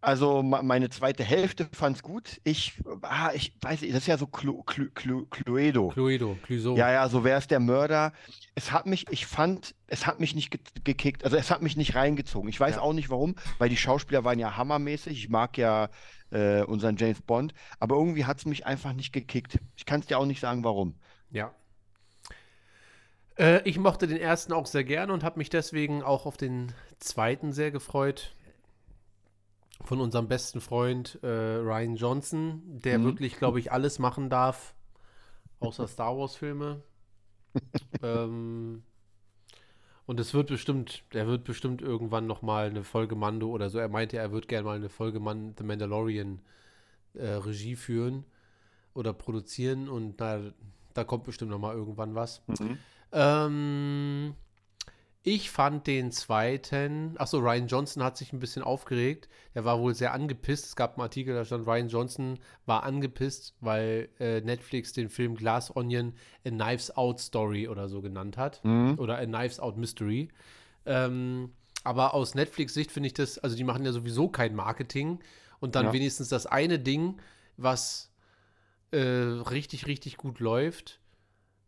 Also meine zweite Hälfte fand's gut. Ich, ah, ich weiß nicht, das ist ja so Clu, Clu, Clu, Cluedo. Cluedo, Clueso. Ja, ja, so wer ist der Mörder. Es hat mich, ich fand, es hat mich nicht ge gekickt, also es hat mich nicht reingezogen. Ich weiß Ja. auch nicht warum, weil die Schauspieler waren ja hammermäßig. Ich mag ja äh, unseren James Bond, aber irgendwie hat es mich einfach nicht gekickt. Ich kann es dir auch nicht sagen, warum. Ja. Äh, ich mochte den ersten auch sehr gerne und habe mich deswegen auch auf den zweiten sehr gefreut. Von unserem besten Freund äh, Ryan Johnson, der Mhm. wirklich, glaube ich, alles machen darf, außer Star Wars-Filme. ähm, und es wird bestimmt, er wird bestimmt irgendwann noch mal eine Folge Mando oder so. Er meinte, er wird gerne mal eine Folge Man The Mandalorian äh, Regie führen oder produzieren und da, da kommt bestimmt noch mal irgendwann was. Mhm. Ähm, ich fand den zweiten, achso, Ryan Johnson hat sich ein bisschen aufgeregt. Er war wohl sehr angepisst. Es gab einen Artikel, da stand, Ryan Johnson war angepisst, weil äh, Netflix den Film Glass Onion A Knives Out Story oder so genannt hat. Mhm. Oder A Knives Out Mystery. Ähm, aber aus Netflix-Sicht finde ich das, also die machen ja sowieso kein Marketing und dann Ja. wenigstens das eine Ding, was äh, richtig, richtig gut läuft,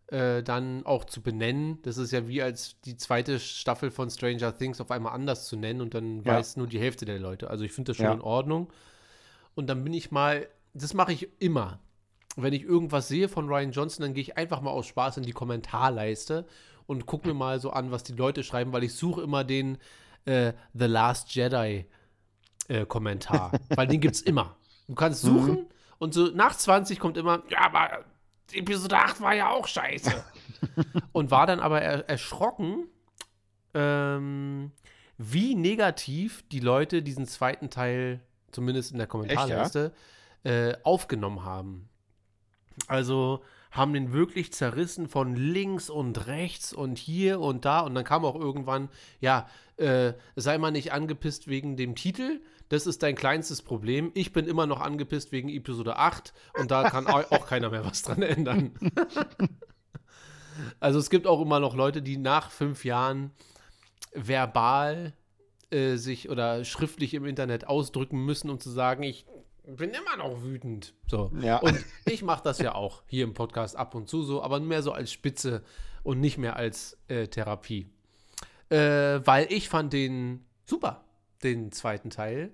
äh, dann auch zu benennen. Das ist ja wie als die zweite Staffel von Stranger Things auf einmal anders zu nennen und dann Ja. weiß nur die Hälfte der Leute. Also ich finde das schon Ja. in Ordnung. Und dann bin ich mal, das mache ich immer. Wenn ich irgendwas sehe von Ryan Johnson, dann gehe ich einfach mal aus Spaß in die Kommentarleiste und gucke mir mal so an, was die Leute schreiben, weil ich suche immer den äh, The Last Jedi äh, Kommentar, weil den gibt's immer. Du kannst suchen und so nach 20 kommt immer, ja, aber Episode 8 war ja auch scheiße. und war dann aber er erschrocken, ähm, wie negativ die Leute diesen zweiten Teil, zumindest in der Kommentarleiste, äh, aufgenommen haben. Also haben den wirklich zerrissen von links und rechts und hier und da. Und dann kam auch irgendwann, ja, äh, sei mal nicht angepisst wegen dem Titel. Das ist dein kleinstes Problem. Ich bin immer noch angepisst wegen Episode 8 und da kann au- auch keiner mehr was dran ändern. also es gibt auch immer noch Leute, die nach fünf Jahren verbal äh, sich oder schriftlich im Internet ausdrücken müssen, um zu sagen, ich bin immer noch wütend. So. Ja. Und ich mache das ja auch hier im Podcast ab und zu so, aber mehr so als Spitze und nicht mehr als äh, Therapie. Äh, weil ich fand den super, den zweiten Teil.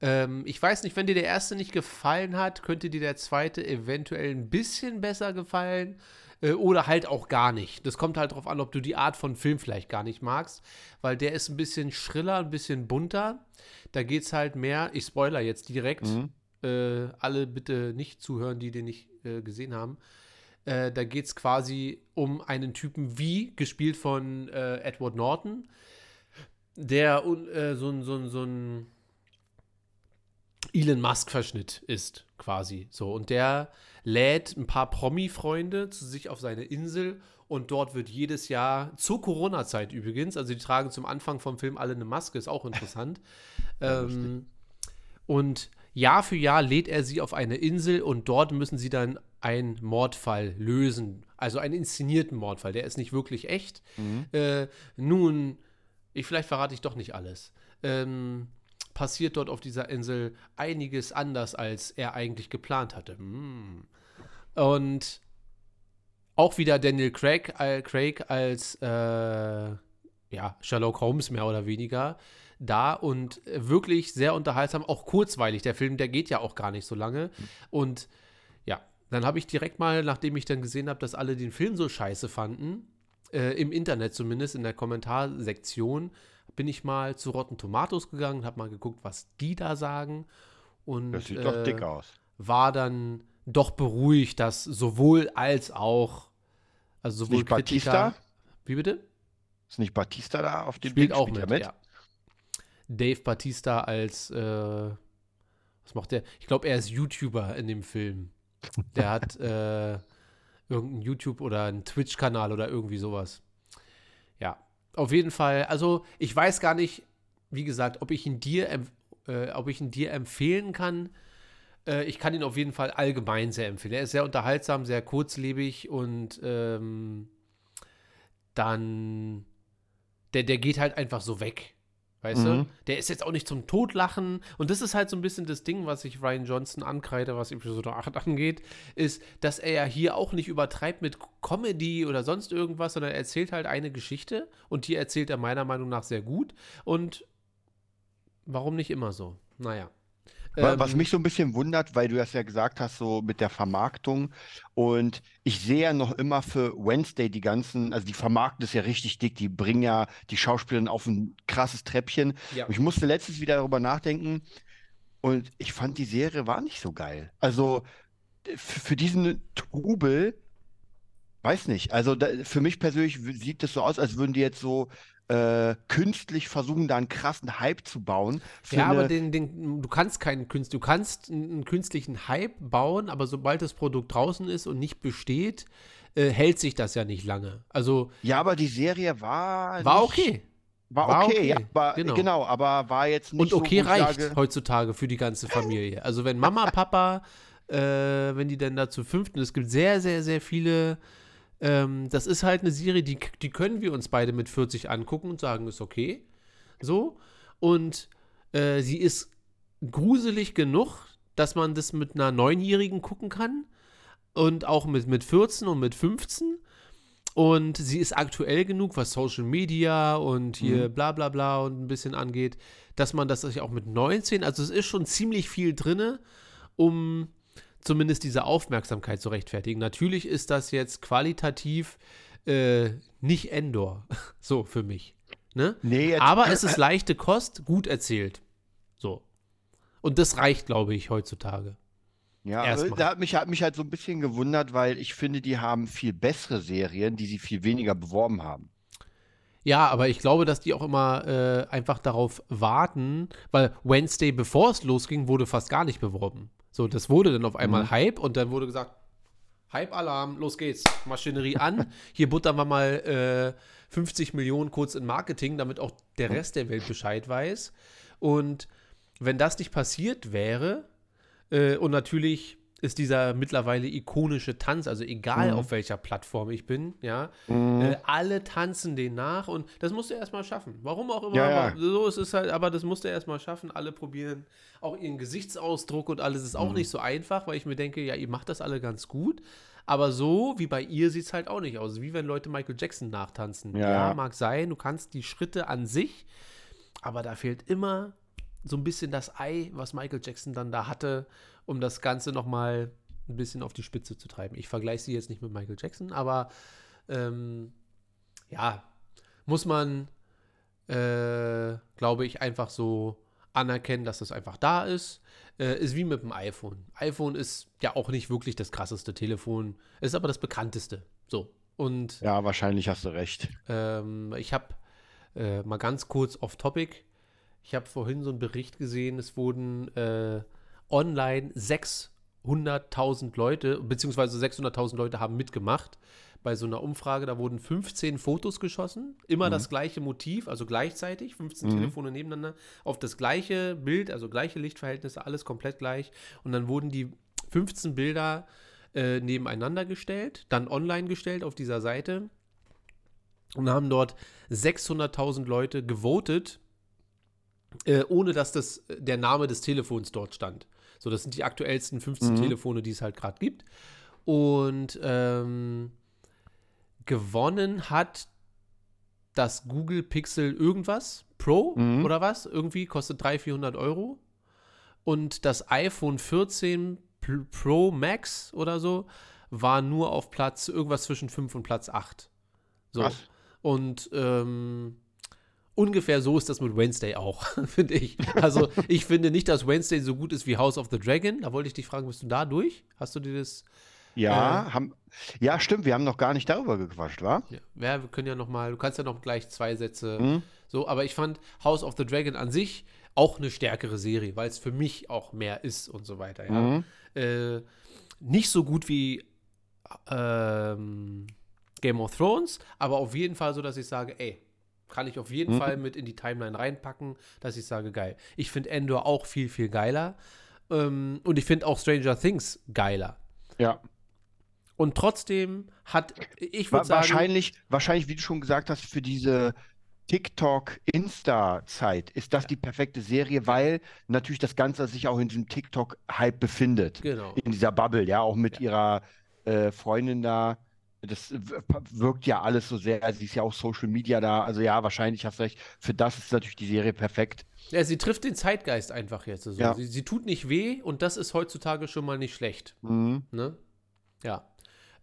Ähm, ich weiß nicht, wenn dir der erste nicht gefallen hat, könnte dir der zweite eventuell ein bisschen besser gefallen. Äh, oder halt auch gar nicht. Das kommt halt drauf an, ob du die Art von Film vielleicht gar nicht magst, weil der ist ein bisschen schriller, ein bisschen bunter. Da geht es halt mehr, ich spoiler jetzt direkt, Mhm. äh, alle bitte nicht zuhören, die den nicht äh, gesehen haben. Äh, da geht es quasi um einen Typen wie, gespielt von äh, Edward Norton, der äh, so ein, so ein, so ein Elon Musk-Verschnitt ist, quasi. So, und der lädt ein paar Promi-Freunde zu sich auf seine Insel und dort wird jedes Jahr, zur Corona-Zeit übrigens, also die tragen zum Anfang vom Film alle eine Maske, ist auch interessant. ähm, und Jahr für Jahr lädt er sie auf eine Insel und dort müssen sie dann einen Mordfall lösen. Also einen inszenierten Mordfall. Der ist nicht wirklich echt. Äh, nun, ich, vielleicht verrate ich doch nicht alles. Ähm, passiert dort auf dieser Insel einiges anders, als er eigentlich geplant hatte. Hm. Und auch wieder Daniel Craig, äh, Craig als äh, ja, Sherlock Holmes mehr oder weniger da und wirklich sehr unterhaltsam, auch kurzweilig. Der Film, der geht ja auch gar nicht so lange. Und ja, dann habe ich direkt mal, nachdem ich dann gesehen habe, dass alle den Film so scheiße fanden, äh, im Internet zumindest, in der Kommentarsektion, bin ich mal zu Rotten Tomatoes gegangen habe mal geguckt, was die da sagen. Und, Das sieht doch äh, dick aus. war dann doch beruhigt, dass sowohl als auch, also sowohl Nicht Batista? Wie bitte? Ist nicht Batista da auf dem Spielt Ding? auch Spielt mit, er ja. Dave Batista als, äh, was macht der? Ich glaube, er ist YouTuber in dem Film. Der hat äh, irgendeinen YouTube- oder einen Twitch-Kanal oder irgendwie sowas. Ja, auf jeden Fall. Also, ich weiß gar nicht, wie gesagt, ob ich ihn dir, äh, ob ich ihn dir empfehlen kann. Äh, ich kann ihn auf jeden Fall allgemein sehr empfehlen. Er ist sehr unterhaltsam, sehr kurzlebig und ähm, dann, der, der geht halt einfach so weg. Weißt du? Mhm. Der ist jetzt auch nicht zum Totlachen. Und das ist halt so ein bisschen das Ding, was ich Ryan Johnson ankreide, was Episode 8 angeht, ist, dass er ja hier auch nicht übertreibt mit Comedy oder sonst irgendwas, sondern er erzählt halt eine Geschichte und die erzählt er meiner Meinung nach sehr gut. Und warum nicht immer so? Naja. Wa- Was Ähm, mich so ein bisschen wundert, weil du das ja gesagt hast, so mit der Vermarktung. Und ich sehe ja noch immer für Wednesday die ganzen, also die vermarkten das ja richtig dick, die bringen ja die Schauspielerin auf ein krasses Treppchen. Ja. Ich musste letztens wieder darüber nachdenken, Und ich fand, die Serie war nicht so geil. Also f- für diesen Trubel, weiß nicht. Also da, für mich persönlich sieht es so aus, als würden die jetzt so äh, künstlich versuchen, da einen krassen Hype zu bauen. Ja, aber den, den, du kannst keinen Künst, du kannst einen, künstlichen Hype bauen, aber sobald das Produkt draußen ist und nicht besteht, äh, hält sich das ja nicht lange. Also ja, aber die Serie war war nicht, okay. War War okay, ja, aber, genau. genau. aber war jetzt nicht Und so, okay ich reicht sage, heutzutage für die ganze Familie. Also wenn Mama, Papa, äh, wenn die denn da zu fünften, es gibt sehr, sehr, sehr viele, ähm, das ist halt eine Serie, die, die können wir uns beide mit 40 angucken und sagen, ist okay. So. Und äh, sie ist gruselig genug, dass man das mit einer Neunjährigen gucken kann. Und auch mit, mit 14 und mit 15. Und sie ist aktuell genug, was Social Media und hier bla bla bla und ein bisschen angeht, dass man das sich auch mit 19, also es ist schon ziemlich viel drinne, um zumindest diese Aufmerksamkeit zu rechtfertigen. Natürlich ist das jetzt qualitativ äh, nicht Endor, so für mich. Ne? nee, Aber es ist leichte Kost, gut erzählt. So. Und das reicht, glaube ich, heutzutage. Ja, Erstmal. aber da hat mich, hat mich halt so ein bisschen gewundert, weil ich finde, die haben viel bessere Serien, die sie viel weniger beworben haben. Ja, aber ich glaube, dass die auch immer äh, einfach darauf warten, weil Wednesday, bevor es losging, wurde fast gar nicht beworben. So, das wurde dann auf einmal Mhm. Hype und dann wurde gesagt, Hype-Alarm, los geht's, Maschinerie an. Hier buttern wir mal äh, 50 Millionen kurz in Marketing, damit auch der Rest der Welt Bescheid weiß. Und wenn das nicht passiert wäre, äh, und natürlich ist dieser mittlerweile ikonische Tanz, also egal Mhm. auf welcher Plattform ich bin, ja, äh, alle tanzen den nach und das musst du erstmal schaffen. Warum auch immer, Ja, ja. aber so ist es halt, aber das musst du erstmal schaffen. Alle probieren auch ihren Gesichtsausdruck und alles ist Mhm. auch nicht so einfach, weil ich mir denke, ja, ihr macht das alle ganz gut. Aber so wie bei ihr sieht es halt auch nicht aus. Wie wenn Leute Michael Jackson nachtanzen. Ja. ja, mag sein, du kannst die Schritte an sich, aber da fehlt immer so ein bisschen das Ei, was Michael Jackson dann da hatte, um das Ganze nochmal ein bisschen auf die Spitze zu treiben. Ich vergleiche sie jetzt nicht mit Michael Jackson, aber ähm, ja, muss man, äh, glaube ich, einfach so anerkennen, dass das einfach da ist. Äh, ist wie mit dem iPhone. iPhone ist ja auch nicht wirklich das krasseste Telefon, ist aber das bekannteste. So. Und Ja, wahrscheinlich hast du recht. ähm, ich habe äh, mal ganz kurz off topic. Ich habe vorhin so einen Bericht gesehen, es wurden äh, online 600.000 Leute, beziehungsweise 600.000 Leute haben mitgemacht bei so einer Umfrage. Da wurden 15 Fotos geschossen, immer das gleiche Motiv, also gleichzeitig, 15 Telefone nebeneinander, auf das gleiche Bild, also gleiche Lichtverhältnisse, alles komplett gleich. Und dann wurden die 15 Bilder äh, nebeneinander gestellt, dann online gestellt auf dieser Seite und haben dort 600.000 Leute gewotet, äh, ohne dass das, der Name des Telefons dort stand. So, das sind die aktuellsten 15 Telefone, die es halt gerade gibt. Und ähm, gewonnen hat das Google Pixel irgendwas Pro Mhm. oder was? Irgendwie kostet 300, 400 Euro. Und das iPhone 14 P- Pro Max oder so war nur auf Platz irgendwas zwischen 5 und Platz 8. So. Krass. Und ähm, ungefähr so ist das mit Wednesday auch, finde ich. Also ich finde nicht, dass Wednesday so gut ist wie House of the Dragon. Da wollte ich dich fragen, bist du da durch? Hast du dir das? Ja, Äh. haben, ja, stimmt, wir haben noch gar nicht darüber gequatscht, wa? Ja, ja, wir können ja noch mal, du kannst ja noch gleich zwei Sätze Mhm. so, aber ich fand House of the Dragon an sich auch eine stärkere Serie, weil es für mich auch mehr ist und so weiter, ja. Mhm. Äh, nicht so gut wie ähm, Game of Thrones, aber auf jeden Fall so, dass ich sage, ey, kann ich auf jeden Mhm. Fall mit in die Timeline reinpacken, dass ich sage, geil. Ich finde Endor auch viel, viel geiler. Ähm, und ich finde auch Stranger Things geiler. Ja. Und trotzdem hat, ich würde sagen, wahrscheinlich, wahrscheinlich, wie du schon gesagt hast, für diese TikTok-Insta-Zeit ist das die perfekte Serie, weil natürlich das Ganze sich auch in diesem TikTok-Hype befindet. genau. In dieser Bubble, ja, auch mit ihrer äh, Freundin da. Das w- wirkt ja alles so sehr, sie ist ja auch Social Media da. Also ja, wahrscheinlich hast du recht. Für das ist natürlich die Serie perfekt. Ja, sie trifft den Zeitgeist einfach jetzt. So. Ja. Sie, sie tut nicht weh und das ist heutzutage schon mal nicht schlecht. Mhm. Ne? Ja.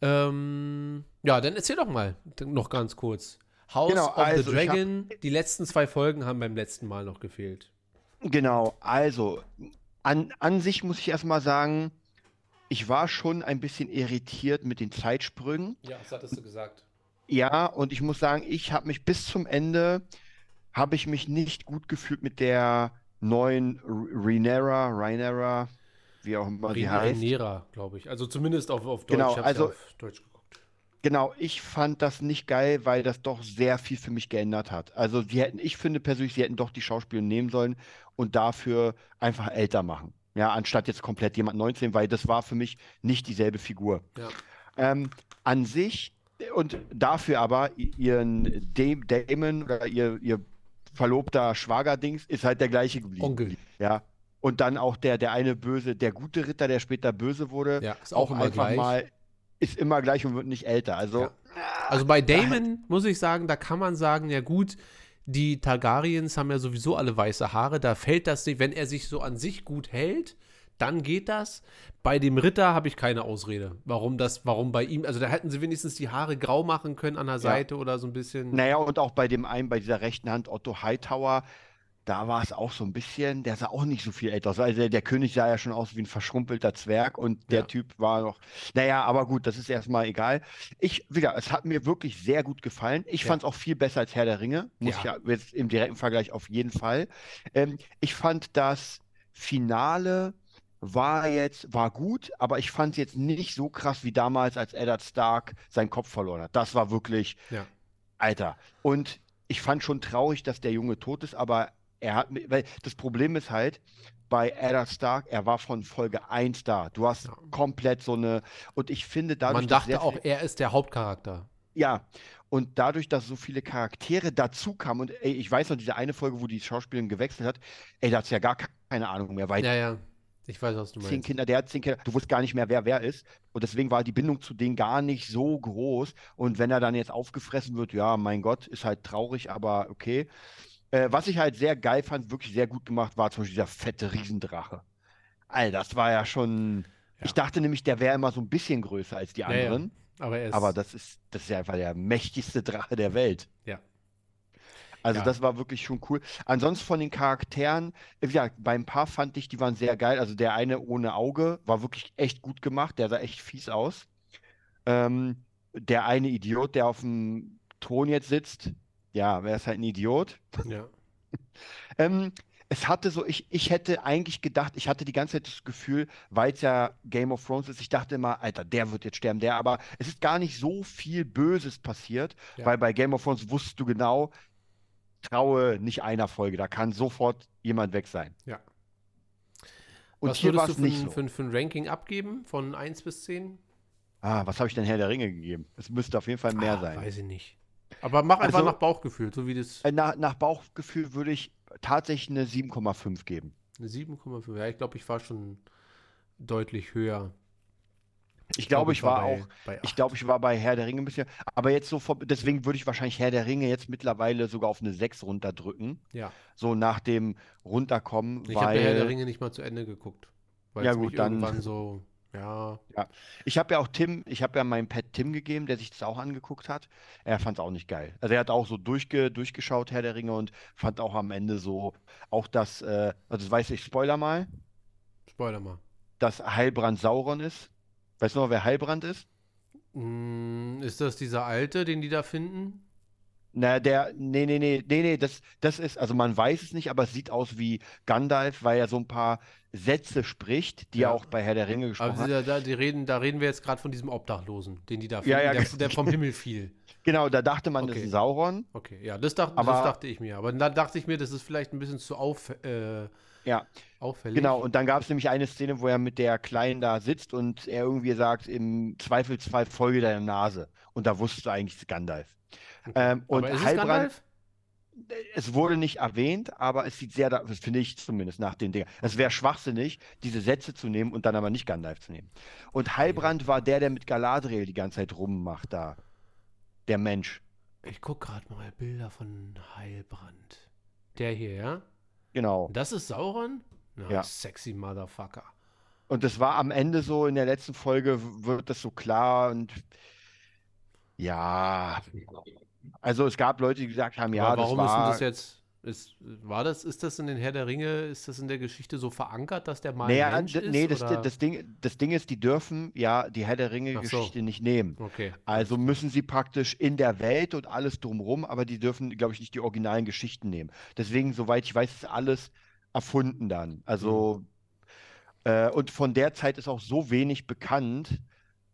Ähm, ja, dann erzähl doch mal noch ganz kurz. House Genau, of also the Dragon, die letzten zwei Folgen haben beim letzten Mal noch gefehlt. Genau, also An, an sich muss ich erstmal sagen, ich war schon ein bisschen irritiert mit den Zeitsprüngen. Ja, das hattest du gesagt. Ja, und ich muss sagen, ich habe mich bis zum Ende, habe ich mich nicht gut gefühlt mit der neuen Rhaenyra, Rhaenyra, wie auch immer sie heißt. Rhaenyra, glaube ich. Also zumindest auf, auf Deutsch. Genau, Ich hab's ja also- auf Deutsch geguckt. Genau, ich fand das nicht geil, weil das doch sehr viel für mich geändert hat. Also sie hätten, ich finde persönlich, sie hätten doch die Schauspieler nehmen sollen und dafür einfach älter machen. Ja, anstatt jetzt komplett jemand 19, weil das war für mich nicht dieselbe Figur. Ja. Ähm, an sich und dafür aber ihren Dam- Damon oder ihr, ihr verlobter Schwagerdings ist halt der gleiche geblieben. Onkel. Ja. Und dann auch der, der eine böse, der gute Ritter, der später böse wurde, Ja, ist auch immer einfach gleich. mal, ist immer gleich und wird nicht älter. Also, Ja. Also bei Damon muss ich sagen, da kann man sagen, ja gut, die Targaryens haben ja sowieso alle weiße Haare, da fällt das nicht, wenn er sich so an sich gut hält, dann geht das. Bei dem Ritter habe ich keine Ausrede, warum das, warum bei ihm, also da hätten sie wenigstens die Haare grau machen können an der Seite oder so ein bisschen. naja, und auch bei dem einen, bei dieser rechten Hand, Otto Hightower, da war es auch so ein bisschen, der sah auch nicht so viel älter aus. Also der, der König sah ja schon aus wie ein verschrumpelter Zwerg und der Ja. Typ war noch, naja, aber gut, das ist erstmal egal. Ich, wieder, es hat mir wirklich sehr gut gefallen. Ich Ja. fand es auch viel besser als Herr der Ringe, muss Ja. ich ja jetzt im direkten Vergleich auf jeden Fall. Ähm, ich fand das Finale war jetzt, war gut, aber ich fand es jetzt nicht so krass wie damals, als Eddard Stark seinen Kopf verloren hat. Das war wirklich. Alter. Und ich fand schon traurig, dass der Junge tot ist, aber er hat, weil das Problem ist halt, bei Eddard Stark, er war von Folge 1 da. Du hast Ja. komplett so eine, und ich finde dadurch, man dachte auch, er ist der Hauptcharakter. ja, und dadurch, dass so viele Charaktere dazu kamen, und ey, ich weiß noch, diese eine Folge, wo die Schauspielerin gewechselt hat, ey, da hat ja gar keine Ahnung mehr, weil Ja, ja. Ich weiß, was du zehn meinst. Kinder, der hat zehn Kinder, du wusstest gar nicht mehr, wer wer ist. Und deswegen war die Bindung zu denen gar nicht so groß. Und wenn er dann jetzt aufgefressen wird, ja, mein Gott, ist halt traurig, aber okay. Äh, was ich halt sehr geil fand, wirklich sehr gut gemacht, war zum Beispiel dieser fette Riesendrache. Alter, das war ja schon. Ja. Ich dachte nämlich, der wäre immer so ein bisschen größer als die Ja, ja. anderen. Aber er ist. Aber das ist, das ist ja einfach der mächtigste Drache der Welt. Ja. Also Ja. das war wirklich schon cool. Ansonsten von den Charakteren, äh, ja, bei ein paar fand ich, die waren sehr geil. Also der eine ohne Auge war wirklich echt gut gemacht. Der sah echt fies aus. Ähm, der eine Idiot, der auf dem Thron jetzt sitzt, ja, wer ist halt ein Idiot. ja. Ähm, es hatte so, ich, ich hätte eigentlich gedacht, ich hatte die ganze Zeit das Gefühl, weil es ja Game of Thrones ist, ich dachte immer, Alter, der wird jetzt sterben, der, aber es ist gar nicht so viel Böses passiert, Ja. weil bei Game of Thrones wusstest du genau, traue nicht einer Folge, da kann sofort jemand weg sein. Ja. Und was hier würdest es du nicht für, so. für, für ein Ranking abgeben? Von 1 bis 10? Ah, was habe ich denn Herr der Ringe gegeben? Es müsste auf jeden Fall mehr ah, sein. Weiß ich nicht. Aber mach einfach Also- nach Bauchgefühl, so wie das. Äh, Nach, nach Bauchgefühl würde ich tatsächlich eine 7,5 geben. Eine 7,5. Ja, ich glaube, ich war schon deutlich höher. Ich glaube, ich war bei- auch Bei Ich glaube, ich war bei Herr der Ringe ein bisschen, aber jetzt so, vor- deswegen würde ich wahrscheinlich Herr der Ringe jetzt mittlerweile sogar auf eine 6 runterdrücken. Ja. So nach dem Runterkommen, Ich habe Herr der Ringe nicht mal zu Ende geguckt. Weil Ja, es gut, dann- irgendwann so. Ja. ich habe ja auch Tim, ich habe ja meinem Pet Tim gegeben, der sich das auch angeguckt hat. Er fand es auch nicht geil. Also er hat auch so durchge, durchgeschaut, Herr der Ringe, und fand auch am Ende so, auch das, äh, also das weiß ich, Spoiler mal, Spoiler mal. dass Heilbrand Sauron ist. Weißt du noch, wer Heilbrand ist? Mm, ist das dieser alte, den die da finden? Na, der, nee, nee, nee, nee, nee, das, das ist, also man weiß es nicht, aber es sieht aus wie Gandalf, weil er so ein paar Sätze spricht, die Ja. er auch bei Herr der Ringe gesprochen Aber hat. da, die reden, da reden wir jetzt gerade von diesem Obdachlosen, den die da Ja, ja, finden, der, der vom Himmel fiel. Genau, da dachte man, das Okay. ist Sauron. Okay, ja, das, dacht, Aber- das dachte ich mir. Aber dann dachte ich mir, das ist vielleicht ein bisschen zu auf, äh, Ja, auffällig. genau. Und dann gab es nämlich eine Szene, wo er mit der Kleinen da sitzt und er irgendwie sagt, im Zweifelsfall folge deiner Nase. Und da wusstest du eigentlich, Gandalf. Ähm, und es Heilbrand, Gandalf? es wurde nicht erwähnt, aber es sieht sehr, da- das finde ich zumindest nach den Dingen. Es wäre schwachsinnig, diese Sätze zu nehmen und dann aber nicht Gandalf zu nehmen. Und Heilbrand war der, der mit Galadriel die ganze Zeit rummacht da. Der Mensch. Ich gucke gerade mal Bilder von Heilbrand. Der hier, ja? Genau. Das ist Sauron? Na, Ja. sexy Motherfucker. Und das war am Ende so, in der letzten Folge wird das so klar und ja. Also es gab Leute, die gesagt haben, ja, Aber das warum ist denn war. das jetzt? Ist, war das, ist das in den Herr der Ringe, ist das in der Geschichte so verankert, dass der mal Naja, Mensch ist? nee, das, das, Ding, das Ding ist, die dürfen ja die Herr der Ach so. Ringe-Geschichte nicht nehmen. Okay. Also müssen sie praktisch in der Welt und alles drumrum, aber die dürfen, glaube ich, nicht die originalen Geschichten nehmen. Deswegen, soweit ich weiß, ist alles erfunden dann. Also, äh, und von der Zeit ist auch so wenig bekannt,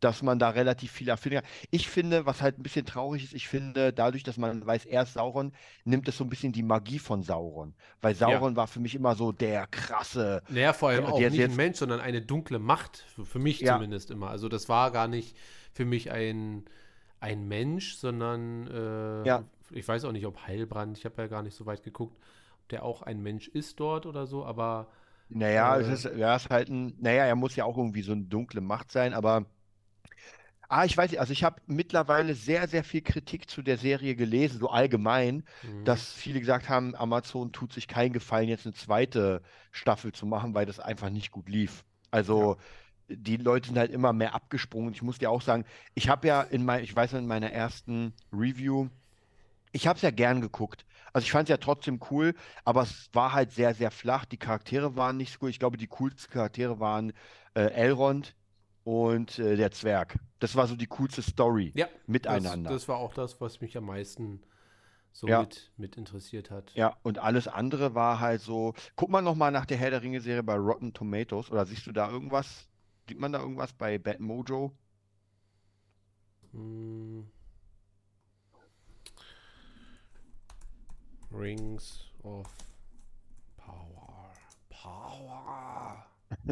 dass man da relativ viel erfinden kann. Ich finde, was halt ein bisschen traurig ist, ich finde, dadurch, dass man weiß, er ist Sauron, nimmt es so ein bisschen die Magie von Sauron. Weil Sauron war für mich immer so der krasse. Naja, vor allem Ja, auch die hat nicht ein Mensch, sondern eine dunkle Macht. Für, für mich Ja. zumindest immer. Also das war gar nicht für mich ein, ein Mensch, sondern äh, Ja. ich weiß auch nicht, ob Heilbrand, ich habe ja gar nicht so weit geguckt, ob der auch ein Mensch ist dort oder so, aber Naja, Äh, es ist, ja, es ist halt ein, naja, er muss ja auch irgendwie so eine dunkle Macht sein, aber ah, ich weiß nicht, also ich habe mittlerweile sehr, sehr viel Kritik zu der Serie gelesen, so allgemein, mh, dass viele gesagt haben, Amazon tut sich keinen Gefallen, jetzt eine zweite Staffel zu machen, weil das einfach nicht gut lief. Also die Leute sind halt immer mehr abgesprungen. Ich muss dir auch sagen, ich habe ja in mein, ich weiß in meiner ersten Review, ich habe es ja gern geguckt. Also ich fand es ja trotzdem cool, aber es war halt sehr, sehr flach. Die Charaktere waren nicht so cool. Ich glaube, die coolsten Charaktere waren äh, Elrond und äh, der Zwerg. Das war so die coolste Story ja, miteinander. Das, das war auch das, was mich am meisten so Ja. mit, mit interessiert hat. Ja, und alles andere war halt so. Guck mal nochmal nach der Herr der Ringe-Serie bei Rotten Tomatoes oder siehst du da irgendwas? Sieht man da irgendwas bei Bad Mojo? Hm. Rings of Power. Power.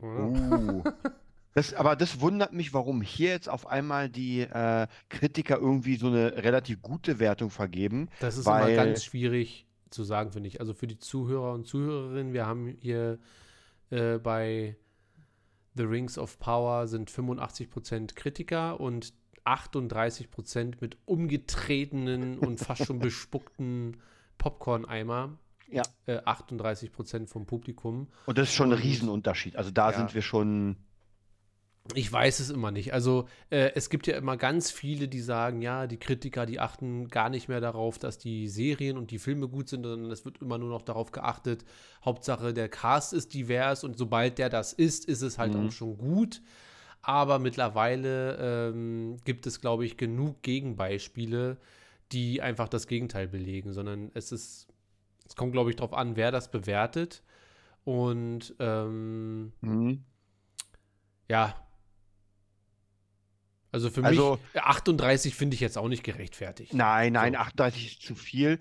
Ja. Uh. Das, aber das wundert mich, warum hier jetzt auf einmal die äh, Kritiker irgendwie so eine relativ gute Wertung vergeben. Das ist weil, immer ganz schwierig zu sagen, finde ich. Also für die Zuhörer und Zuhörerinnen, wir haben hier äh, bei The Rings of Power sind 85% Kritiker und 38% mit umgetretenen und fast schon bespuckten Popcorn-Eimer. Ja. Äh, 38% vom Publikum. Und das ist schon ein Riesenunterschied. Also da Ja. sind wir schon. Ich weiß es immer nicht. Also äh, es gibt ja immer ganz viele, die sagen, ja, die Kritiker, die achten gar nicht mehr darauf, dass die Serien und die Filme gut sind, sondern es wird immer nur noch darauf geachtet, Hauptsache der Cast ist divers und sobald der das ist, ist es halt Mhm. auch schon gut. Aber mittlerweile ähm, gibt es, glaube ich, genug Gegenbeispiele, die einfach das Gegenteil belegen, sondern es ist, es kommt, glaube ich, darauf an, wer das bewertet. Und ähm, Mhm. ja. Also für Also- mich, 38 finde ich jetzt auch nicht gerechtfertigt. Nein, nein, So. 38 ist zu viel.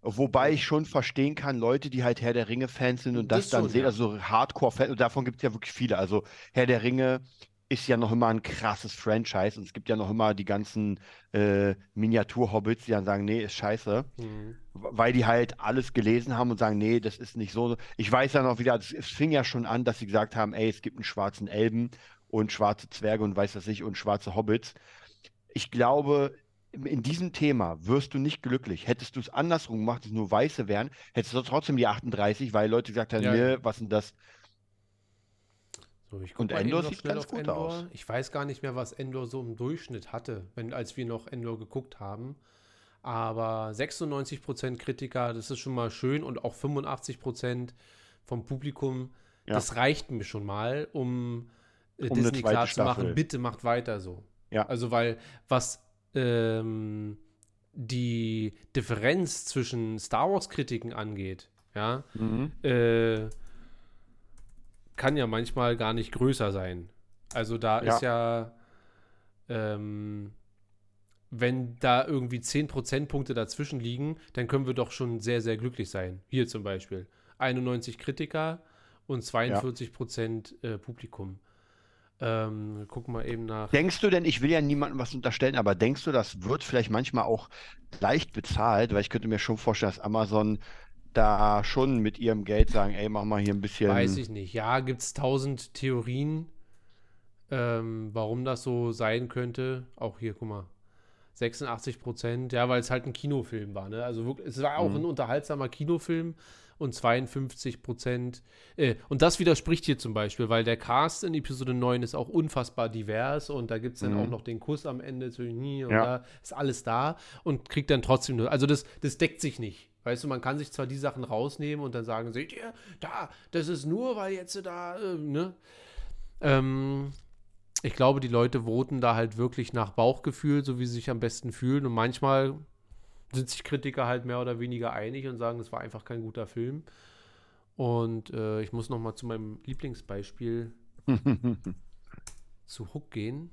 Wobei ich schon verstehen kann, Leute, die halt Herr der Ringe-Fans sind und das, Das dann schon, sehen, ja. also Hardcore-Fans, und davon gibt es ja wirklich viele. Also Herr der Ringe ist ja noch immer ein krasses Franchise und es gibt ja noch immer die ganzen äh, Miniatur-Hobbits, die dann sagen, nee, ist scheiße, Mhm. weil die halt alles gelesen haben und sagen, nee, das ist nicht so. Ich weiß ja noch wieder, es fing ja schon an, dass sie gesagt haben, ey, es gibt einen schwarzen Elben und schwarze Zwerge und weiß was ich und schwarze Hobbits. Ich glaube, in diesem Thema wirst du nicht glücklich. Hättest du es andersrum gemacht, dass nur Weiße wären, hättest du trotzdem die 38, weil Leute gesagt haben, Ja, nee, was denn das? So, Und Endor sieht ganz gut Endor. aus. Ich weiß gar nicht mehr, was Endor so im Durchschnitt hatte, wenn, als wir noch Endor geguckt haben. Aber 96% Kritiker, das ist schon mal schön und auch 85% vom Publikum, Ja. das reicht mir schon mal, um, Um eine Disney zweite klarzumachen, Staffel. bitte macht weiter so. Ja. Also, weil was ähm, die Differenz zwischen Star Wars-Kritiken angeht, ja, Mhm. äh, kann ja manchmal gar nicht größer sein. Also da ist ja, ähm, wenn da irgendwie 10 Prozentpunkte dazwischen liegen, dann können wir doch schon sehr, sehr glücklich sein. Hier zum Beispiel 91 Kritiker und 42 Prozent äh, Publikum. Ähm, wir gucken mal eben nach. Denkst du denn, ich will ja niemandem was unterstellen, aber denkst du, das wird vielleicht manchmal auch leicht bezahlt? Weil ich könnte mir schon vorstellen, dass Amazon da schon mit ihrem Geld sagen, ey, mach mal hier ein bisschen. Weiß ich nicht. Ja, gibt es tausend Theorien, ähm, warum das so sein könnte. Auch hier, guck mal. 86 Prozent, ja, weil es halt ein Kinofilm war, ne? Also es war auch Mhm. ein unterhaltsamer Kinofilm und 52 Prozent. Äh, und das widerspricht hier zum Beispiel, weil der Cast in Episode 9 ist auch unfassbar divers und da gibt es dann Mhm. auch noch den Kuss am Ende zwischen hier und Ja. da ist alles da und kriegt dann trotzdem nur. Also das, das deckt sich nicht. Weißt du, man kann sich zwar die Sachen rausnehmen und dann sagen, seht ihr, da, das ist nur, weil jetzt da, äh, ne? Ähm, ich glaube, die Leute voten da halt wirklich nach Bauchgefühl, so wie sie sich am besten fühlen. Und manchmal sind sich Kritiker halt mehr oder weniger einig und sagen, es war einfach kein guter Film. Und äh, ich muss noch mal zu meinem Lieblingsbeispiel zu Hook gehen,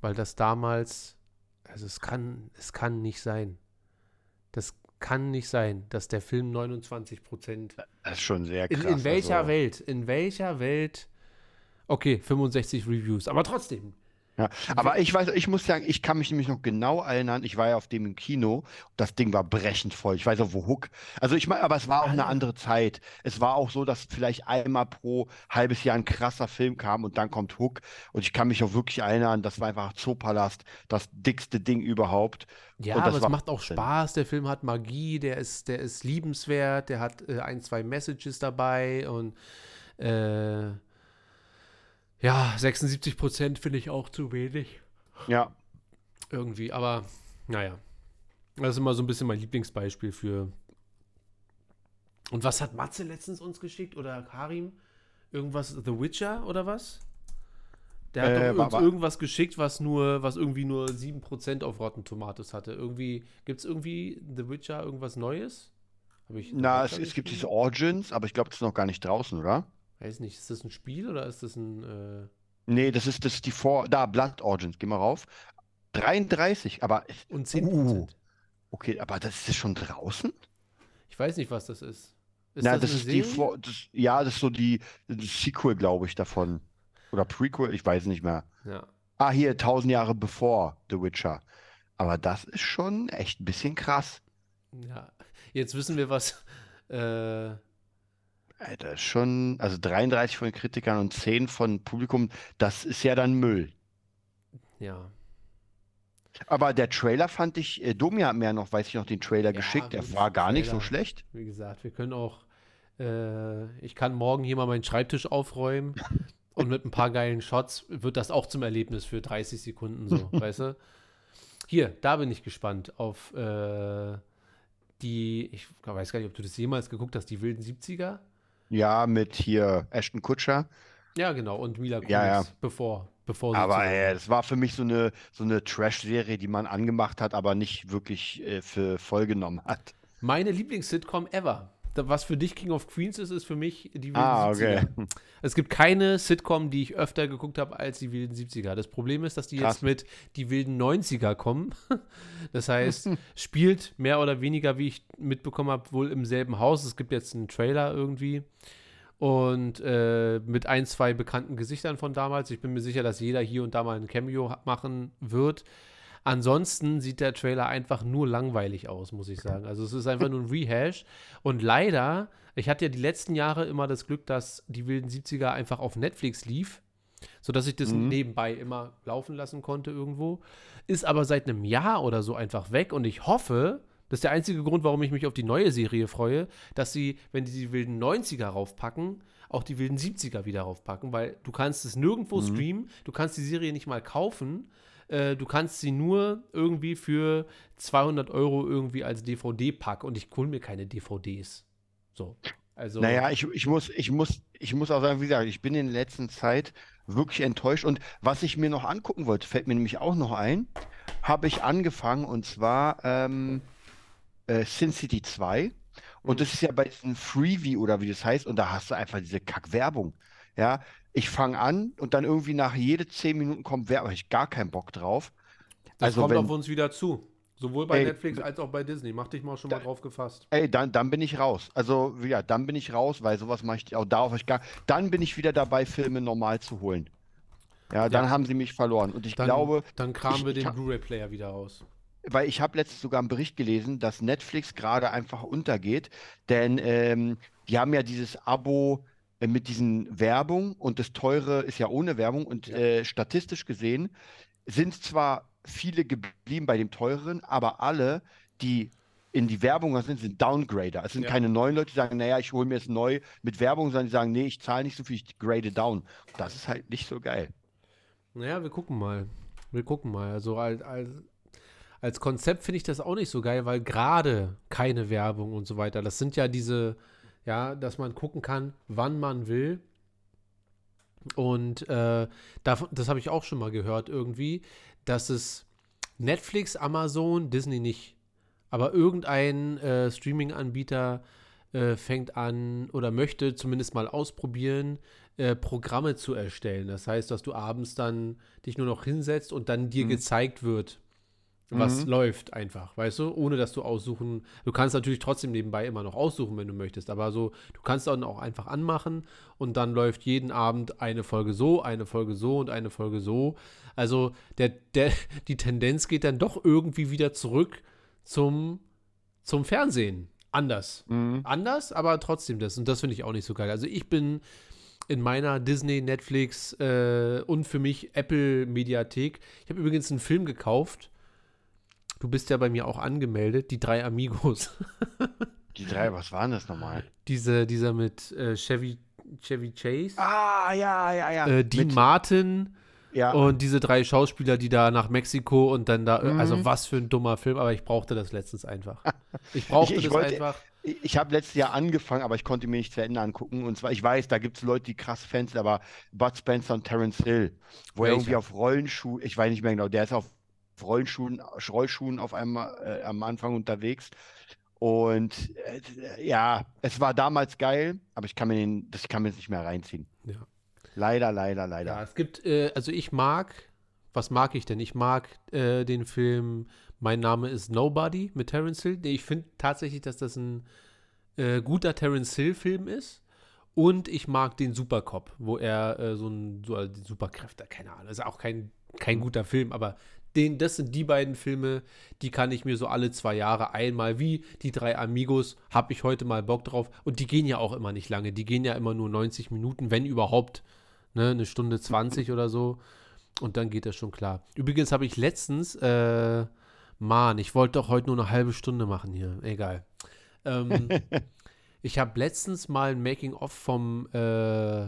weil das damals, also es kann, es kann nicht sein. Das kann nicht sein, dass der Film 29 Prozent Das ist schon sehr in, krass. in welcher also, Welt? In welcher Welt? Okay, 65 Reviews, aber trotzdem. Ja. Aber ich weiß, ich muss sagen, ich kann mich nämlich noch genau erinnern, ich war ja auf dem im Kino, das Ding war brechend voll. Ich weiß auch, wo Hook. Also ich meine, aber es war auch eine andere Zeit. Es war auch so, dass vielleicht einmal pro halbes Jahr ein krasser Film kam und dann kommt Hook. Und ich kann mich auch wirklich erinnern, das war einfach Zoopalast, das dickste Ding überhaupt. Ja, aber es macht auch. Spaß. Der Film hat Magie, der ist, der ist liebenswert, der hat äh, ein, zwei Messages dabei und äh, ja, 76 Prozent finde ich auch zu wenig. Ja. Irgendwie, aber naja. Das ist immer so ein bisschen mein Lieblingsbeispiel für. Und was hat Matze letztens uns geschickt oder Karim? Irgendwas The Witcher oder was? Der hat Äh, doch uns wa- irgendwas geschickt, was nur, was irgendwie nur 7% auf Rotten Tomatoes hatte. Irgendwie, gibt es irgendwie The Witcher irgendwas Neues? Na, es, es gibt diese Origins, aber ich glaube, das ist noch gar nicht draußen, oder? Weiß nicht, ist das ein Spiel oder ist das ein. Äh, Nee, das ist, das ist die Vor. Da, Blood Origins, geh mal rauf. 33, aber. und 10%? Uh. Okay, aber das ist schon draußen? Ich weiß nicht, was das ist. Ist Na, das, das ist die? Vor. Das, ja, das ist so die Sequel, glaube ich, davon. Oder Prequel, ich weiß nicht mehr. Ja. Ah, hier, 1000 Jahre bevor The Witcher. Aber das ist schon echt ein bisschen krass. Ja, jetzt wissen wir, was. Äh, Ist schon, also 33 von den Kritikern und 10 von Publikum, das ist ja dann Müll. ja. Aber der Trailer fand ich, äh, Domi hat mir ja noch, weiß ich noch, den Trailer Ja, geschickt, der war gar nicht so Trailer. schlecht. Wie gesagt, wir können auch. Äh, ich kann morgen hier mal meinen Schreibtisch aufräumen und mit ein paar geilen Shots wird das auch zum Erlebnis für 30 Sekunden so, weißt du? Hier, da bin ich gespannt auf äh, die. Ich weiß gar nicht, ob du das jemals geguckt hast, die wilden 70er. Ja, mit hier Ashton Kutcher. Ja, genau, und Mila Kunis, Ja, ja. bevor, bevor sie Aber äh, das war für mich so eine, so eine Trash-Serie, die man angemacht hat, aber nicht wirklich äh, für voll genommen hat. Meine Lieblings-Sitcom ever. Was für dich King of Queens ist, ist für mich die wilden Ah, 70er. okay. Es gibt keine Sitcom, die ich öfter geguckt habe als die wilden 70er. Das Problem ist, dass die Krass. jetzt mit die wilden 90er kommen. Das heißt, spielt mehr oder weniger, wie ich mitbekommen habe, wohl im selben Haus. Es gibt jetzt einen Trailer irgendwie. Und äh, mit ein, zwei bekannten Gesichtern von damals. Ich bin mir sicher, dass jeder hier und da mal ein Cameo machen wird. Ansonsten sieht der Trailer einfach nur langweilig aus, muss ich sagen. Also es ist einfach nur ein Rehash. Und leider, ich hatte ja die letzten Jahre immer das Glück, dass die wilden 70er einfach auf Netflix lief, sodass ich das Mhm. nebenbei immer laufen lassen konnte irgendwo. Ist aber seit einem Jahr oder so einfach weg. Und ich hoffe, das ist der einzige Grund, warum ich mich auf die neue Serie freue, dass sie, wenn die die wilden 90er raufpacken, auch die wilden 70er wieder raufpacken, weil du kannst es nirgendwo Mhm. streamen, du kannst die Serie nicht mal kaufen, äh, du kannst sie nur irgendwie für 200 Euro irgendwie als DVD packen und ich hole mir keine DVDs. So, also Naja, ich, ich muss, ich muss, ich muss auch sagen, wie gesagt, ich bin in der letzten Zeit wirklich enttäuscht. Und was ich mir noch angucken wollte, fällt mir nämlich auch noch ein, habe ich angefangen und zwar ähm, äh, Sin City 2. Und das ist ja bei diesem Freebie oder wie das heißt, und da hast du einfach diese Kack-Werbung. Ja, ich fange an und dann irgendwie nach jede 10 Minuten kommt Werbung, habe ich gar keinen Bock drauf. das also kommt wenn- auf uns wieder zu. Sowohl bei Ey, Netflix als auch bei Disney. Mach dich mal schon mal Da- drauf gefasst. Ey, dann, dann bin ich raus. Also, ja, dann bin ich raus, weil sowas mache ich auch darauf ich gar. Dann bin ich wieder dabei, Filme normal zu holen. Ja, dann Ja. haben sie mich verloren. Und ich Dann, glaube, dann kramen ich- wir den Blu-ray-Player wieder raus. weil ich habe letztens sogar einen Bericht gelesen, dass Netflix gerade einfach untergeht, denn ähm, die haben ja dieses Abo mit diesen Werbung und das teure ist ja ohne Werbung und Ja. äh, statistisch gesehen sind zwar viele geblieben bei dem teuren, aber alle, die in die Werbung sind, sind Downgrader. Es sind Ja. keine neuen Leute, die sagen, naja, ich hole mir es neu mit Werbung, sondern die sagen, nee, ich zahle nicht so viel, ich grade down. Das ist halt nicht so geil. Naja, wir gucken mal. Wir gucken mal. Also als, als, als Konzept finde ich das auch nicht so geil, weil gerade keine Werbung und so weiter, das sind ja diese, ja, dass man gucken kann, wann man will. Und äh, davon, das habe ich auch schon mal gehört irgendwie, dass es Netflix, Amazon, Disney nicht, aber irgendein äh, Streaming-Anbieter äh, fängt an oder möchte zumindest mal ausprobieren, äh, Programme zu erstellen. Das heißt, dass du abends dann dich nur noch hinsetzt und dann dir gezeigt wird, was Mhm. läuft einfach, weißt du, ohne dass du aussuchen. Du kannst natürlich trotzdem nebenbei immer noch aussuchen, wenn du möchtest, aber so, du kannst dann auch einfach anmachen und dann läuft jeden Abend eine Folge so, eine Folge so und eine Folge so. Also der, der, die Tendenz geht dann doch irgendwie wieder zurück zum, zum Fernsehen. Anders. Mhm. Anders, aber trotzdem das. Und das finde ich auch nicht so geil. Also ich bin in meiner Disney, Netflix äh, und für mich Apple Mediathek. Ich habe übrigens einen Film gekauft. Du bist ja bei mir auch angemeldet, die drei Amigos. Die drei, was waren das nochmal? Diese, dieser mit äh, Chevy, Chevy Chase, Ah, ja, ja, ja. äh, Dean Mit- Martin ja. und diese drei Schauspieler, die da nach Mexiko und dann da, Mhm. also was für ein dummer Film, aber ich brauchte das letztens einfach. Ich brauchte Ich- ich das wollte- einfach. Ich, ich habe letztes Jahr angefangen, aber ich konnte mir nicht zu Ende angucken. Und zwar, ich weiß, da gibt es Leute, die krass Fans sind, aber Bud Spencer und Terence Hill, wo er Welcher? irgendwie auf Rollenschuhen, ich weiß nicht mehr genau, der ist auf Rollenschuhen, Rollschuhen auf einmal äh, am Anfang unterwegs. Und äh, ja, es war damals geil, aber ich kann mir den, das kann mir nicht mehr reinziehen. Ja. Leider, leider, Ja, leider. es gibt, äh, also ich mag, was mag ich denn? Ich mag äh, den Film Mein Name ist Nobody mit Terence Hill. Ich finde tatsächlich, dass das ein äh, guter Terence Hill-Film ist. Und ich mag den Supercop, wo er äh, so ein so, also Superkräfte, keine Ahnung, ist auch kein, kein guter Film, aber den, das sind die beiden Filme, die kann ich mir so alle zwei Jahre einmal, wie die drei Amigos, habe ich heute mal Bock drauf. Und die gehen ja auch immer nicht lange, die gehen ja immer nur 90 Minuten, wenn überhaupt, ne, eine Stunde 20 oder so. Und dann geht das schon klar. Übrigens habe ich letztens, äh, Mann, ich wollte doch heute nur eine halbe Stunde machen hier. Egal. Ähm, ich habe letztens mal ein Making-of vom, äh,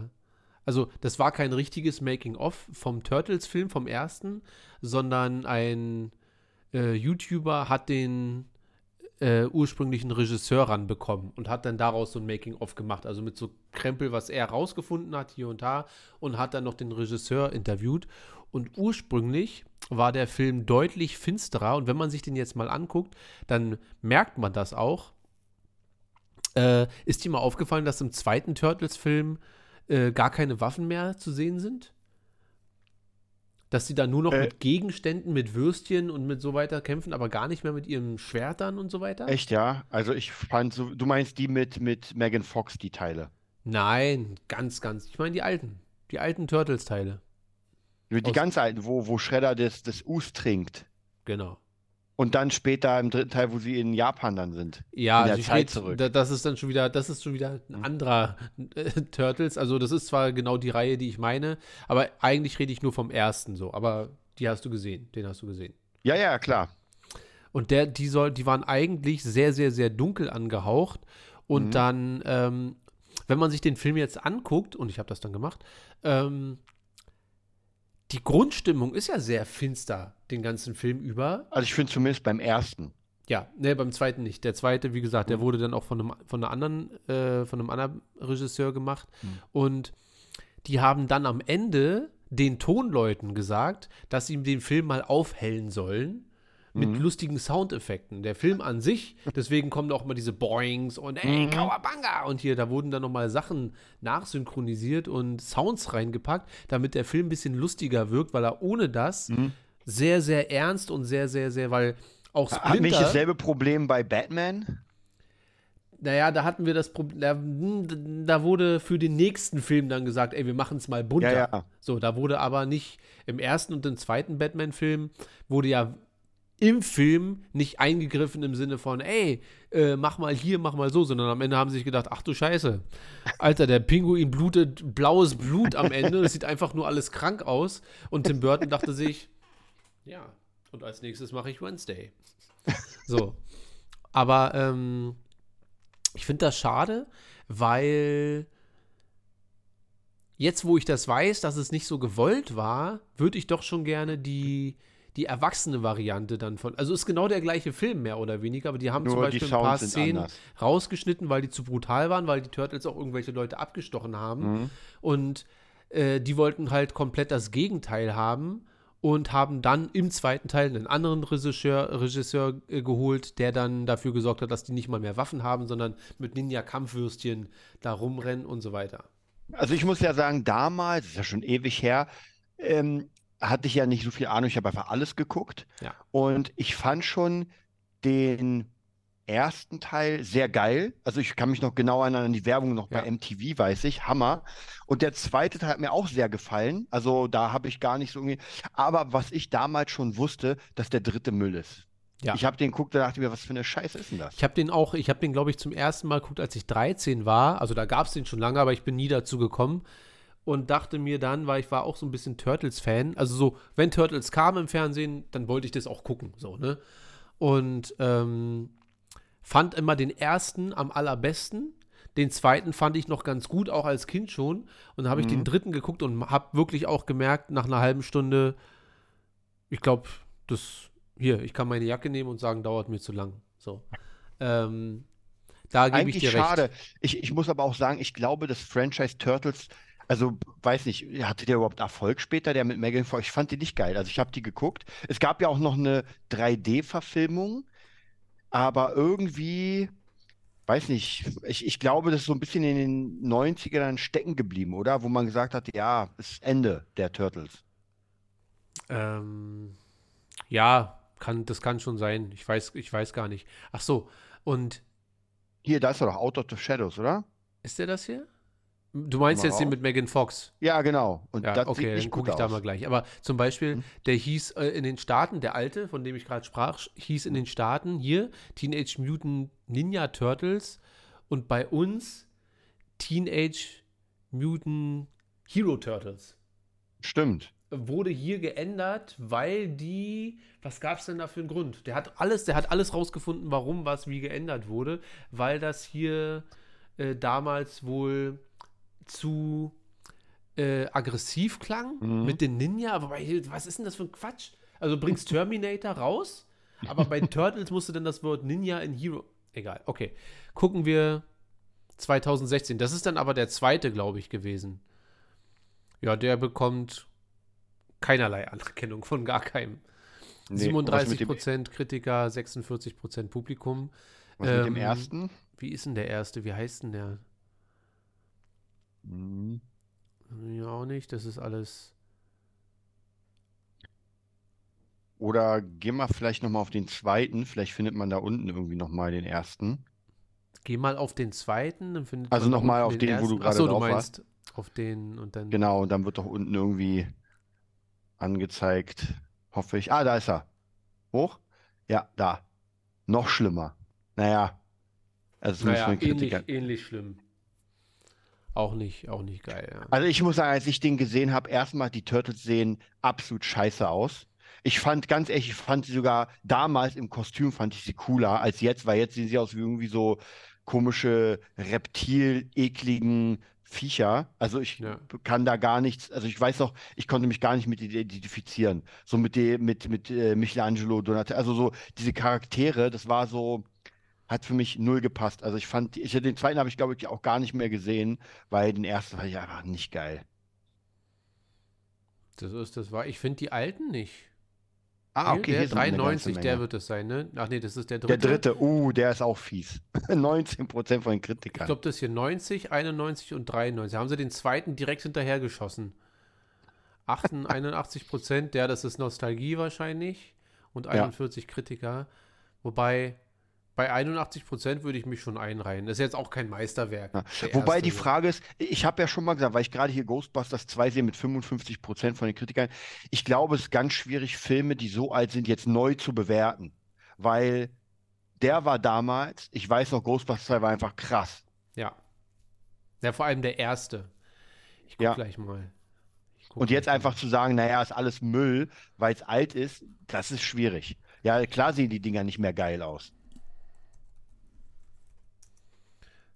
also das war kein richtiges Making-of vom Turtles-Film, vom ersten, sondern ein äh, YouTuber hat den äh, ursprünglichen Regisseur ranbekommen und hat dann daraus so ein Making-of gemacht. Also mit so Krempel, was er rausgefunden hat hier und da und hat dann noch den Regisseur interviewt. Und ursprünglich war der Film deutlich finsterer und wenn man sich den jetzt mal anguckt, dann merkt man das auch. Äh, ist dir mal aufgefallen, dass im zweiten Turtles-Film äh, gar keine Waffen mehr zu sehen sind? Dass sie da nur noch Äh. mit Gegenständen, mit Würstchen und mit so weiter kämpfen, aber gar nicht mehr mit ihren Schwertern und so weiter? Echt, ja? Also ich fand so, du meinst die mit, mit Megan Fox, die Teile. Nein, ganz, ganz. Ich meine die alten. Die alten Turtles-Teile. Die Aus- ganz alten, wo, wo Shredder das, das Us trinkt. Genau. Und dann später im dritten Teil, wo sie in Japan dann sind. Ja, In der also ich Zeit zurück. da, das ist dann schon wieder, das ist schon wieder ein anderer äh, Turtles. Also das ist zwar genau die Reihe, die ich meine, aber eigentlich rede ich nur vom ersten so. Aber die hast du gesehen, den hast du gesehen. Ja, ja, klar. Und der, die soll, die waren eigentlich sehr, sehr, sehr dunkel angehaucht. Und Mhm. dann, ähm, wenn man sich den Film jetzt anguckt, und ich habe das dann gemacht, ähm, die Grundstimmung ist ja sehr finster, den ganzen Film über. Also ich finde zumindest beim ersten. Ja, ne, beim zweiten nicht. Der zweite, wie gesagt, der Mhm. wurde dann auch von einem, von einer anderen, äh, von einem anderen Regisseur gemacht. Mhm. Und die haben dann am Ende den Tonleuten gesagt, dass sie den Film mal aufhellen sollen mit Mhm. lustigen Soundeffekten. Der Film an sich, deswegen kommen auch mal diese Boings und ey, Mhm. Kawabanga und hier, da wurden dann nochmal Sachen nachsynchronisiert und Sounds reingepackt, damit der Film ein bisschen lustiger wirkt, weil er ohne das Mhm. sehr, sehr ernst und sehr, sehr, sehr, weil auch Hat nicht Splinter, dasselbe Problem bei Batman? naja, da hatten wir das Problem, da, da wurde für den nächsten Film dann gesagt, ey, wir machen es mal bunter. Ja, ja. So, da wurde aber nicht, im ersten und im zweiten Batman-Film wurde ja im Film nicht eingegriffen im Sinne von, ey, äh, mach mal hier, mach mal so, sondern am Ende haben sie sich gedacht, ach du Scheiße, Alter, der Pinguin blutet blaues Blut am Ende, das sieht einfach nur alles krank aus und Tim Burton dachte sich, ja, und als nächstes mache ich Wednesday. So. Aber ähm, ich finde das schade, weil jetzt, wo ich das weiß, dass es nicht so gewollt war, würde ich doch schon gerne die, die erwachsene Variante dann von. Also ist genau der gleiche Film, mehr oder weniger, aber die haben Nur zum Beispiel ein paar Szenen anders. rausgeschnitten, weil die zu brutal waren, weil die Turtles auch irgendwelche Leute abgestochen haben. Mhm. Und äh, die wollten halt komplett das Gegenteil haben und haben dann im zweiten Teil einen anderen Regisseur, Regisseur äh, geholt, der dann dafür gesorgt hat, dass die nicht mal mehr Waffen haben, sondern mit Ninja-Kampfwürstchen da rumrennen und so weiter. Also ich muss ja sagen, damals, ist ja schon ewig her, ähm, hatte ich ja nicht so viel Ahnung, ich habe einfach alles geguckt. Ja. Und ich fand schon den ersten Teil sehr geil. Also ich kann mich noch genau erinnern an die Werbung noch bei Ja. MTV, weiß ich. Hammer. Und der zweite Teil hat mir auch sehr gefallen. Also da habe ich gar nicht so irgendwie. Aber was ich damals schon wusste, dass der dritte Müll ist. Ja. Ich habe den geguckt, da dachte ich mir, was für eine Scheiße ist denn das? Ich habe den auch, ich habe den, glaube ich, zum ersten Mal geguckt, als ich 13 war. Also da gab es den schon lange, aber ich bin nie dazu gekommen. Und dachte mir dann, weil ich war auch so ein bisschen Turtles-Fan. Also so, wenn Turtles kamen im Fernsehen, dann wollte ich das auch gucken. So, ne? Und ähm, fand immer den ersten am allerbesten. Den zweiten fand ich noch ganz gut, auch als Kind schon. Und dann habe ich Mhm. den dritten geguckt und habe wirklich auch gemerkt, nach einer halben Stunde, ich glaube, das hier, ich kann meine Jacke nehmen und sagen, dauert mir zu lang. So. Ähm, da gebe ich dir recht. schade. Ich, ich muss aber auch sagen, ich glaube, das Franchise Turtles, also weiß nicht, hatte der überhaupt Erfolg später, der mit Megan Fox? Ich fand die nicht geil. Also ich habe die geguckt. Es gab ja auch noch eine 3D-Verfilmung, aber irgendwie, weiß nicht, ich, ich glaube, das ist so ein bisschen in den 90ern stecken geblieben, oder? Wo man gesagt hat, ja, ist Ende der Turtles. Ähm, ja, kann, das kann schon sein. Ich weiß, ich weiß gar nicht. Ach so, und Hier, da ist doch Out of the Shadows, oder? ist der das hier? Du meinst jetzt den mit Megan Fox? Ja, genau. Und Ja, das okay, dann gucke ich da mal gleich. Aber zum Beispiel, Hm. der hieß äh, in den Staaten, der alte, von dem ich gerade sprach, hieß in den Staaten hier Teenage Mutant Ninja Turtles und bei uns Teenage Mutant Hero Turtles. Stimmt. Wurde hier geändert, weil die, was gab es denn da für einen Grund? Der hat alles, der hat alles rausgefunden, warum was wie geändert wurde, weil das hier äh, damals wohl zu äh, aggressiv klang Mhm. mit den Ninja. Wobei, was ist denn das für ein Quatsch? Also bringst Terminator raus, aber bei Turtles musste dann das Wort Ninja in Hero. Egal, okay. Gucken wir 2016. Das ist dann aber der zweite, glaube ich, gewesen. Ja, der bekommt keinerlei Anerkennung von gar keinem. Nee, und was mit dem, 37% Kritiker, 46% Publikum. was mit dem ähm, ersten? Wie ist denn der erste? Wie heißt denn der? Mhm. Ja, auch nicht. Das ist alles. Oder geh mal vielleicht nochmal auf den zweiten. Vielleicht findet man da unten irgendwie nochmal den ersten. Geh mal auf den zweiten, dann findet Also man da noch mal unten auf den, wo du gerade Achso, du drauf meinst auf den und dann. Genau, und dann wird doch unten irgendwie angezeigt. Hoffe ich. Ah, da ist er. Hoch? Ja, da. Noch schlimmer. Naja. Also Naja, den ähnlich, ähnlich schlimm. Auch nicht, auch nicht geil, ja. Also ich muss sagen, als ich den gesehen habe, erstmal die Turtles sehen absolut scheiße aus. Ich fand, ganz ehrlich, ich fand sie sogar damals im Kostüm fand ich sie cooler als jetzt, weil jetzt sehen sie aus wie irgendwie so komische reptil-ekligen Viecher. Also ich Ja. kann da gar nichts, also ich weiß noch, ich konnte mich gar nicht mit identifizieren. So mit dem, mit, mit äh, Michelangelo, Donatello, also so diese Charaktere, das war so, hat für mich null gepasst. Also ich fand, ich, den zweiten habe ich, glaube ich, auch gar nicht mehr gesehen, weil den ersten fand ich einfach nicht geil. Das ist das war. Ich finde die alten nicht. Ah, okay, der hier sind eine ganze 93, der wird es sein, ne? Ach nee, das ist der Der dritte. dritte, uh, der ist auch fies. 19% von den Ich Kritikern. glaube, das hier 90, 91 und 93. Da haben sie den zweiten direkt hinterher geschossen. 88, 81 Prozent, der, das ist Nostalgie wahrscheinlich. Und 41 Kritiker. Wobei, bei 81 Prozent würde ich mich schon einreihen. Das ist jetzt auch kein Meisterwerk. Ja. Wobei die. Frage ist, ich habe ja schon mal gesagt, weil ich gerade hier Ghostbusters 2 sehe mit 55% von den Kritikern, ich glaube, es ist ganz schwierig, Filme, die so alt sind, jetzt neu zu bewerten. Weil der war damals, ich weiß noch, Ghostbusters 2 war einfach krass. Ja. Ja, vor allem der erste. Ich guck Ja. gleich mal. Guck Und jetzt einfach zu sagen, naja, ist alles Müll, weil es alt ist, das ist schwierig. Ja, klar sehen die Dinger nicht mehr geil aus.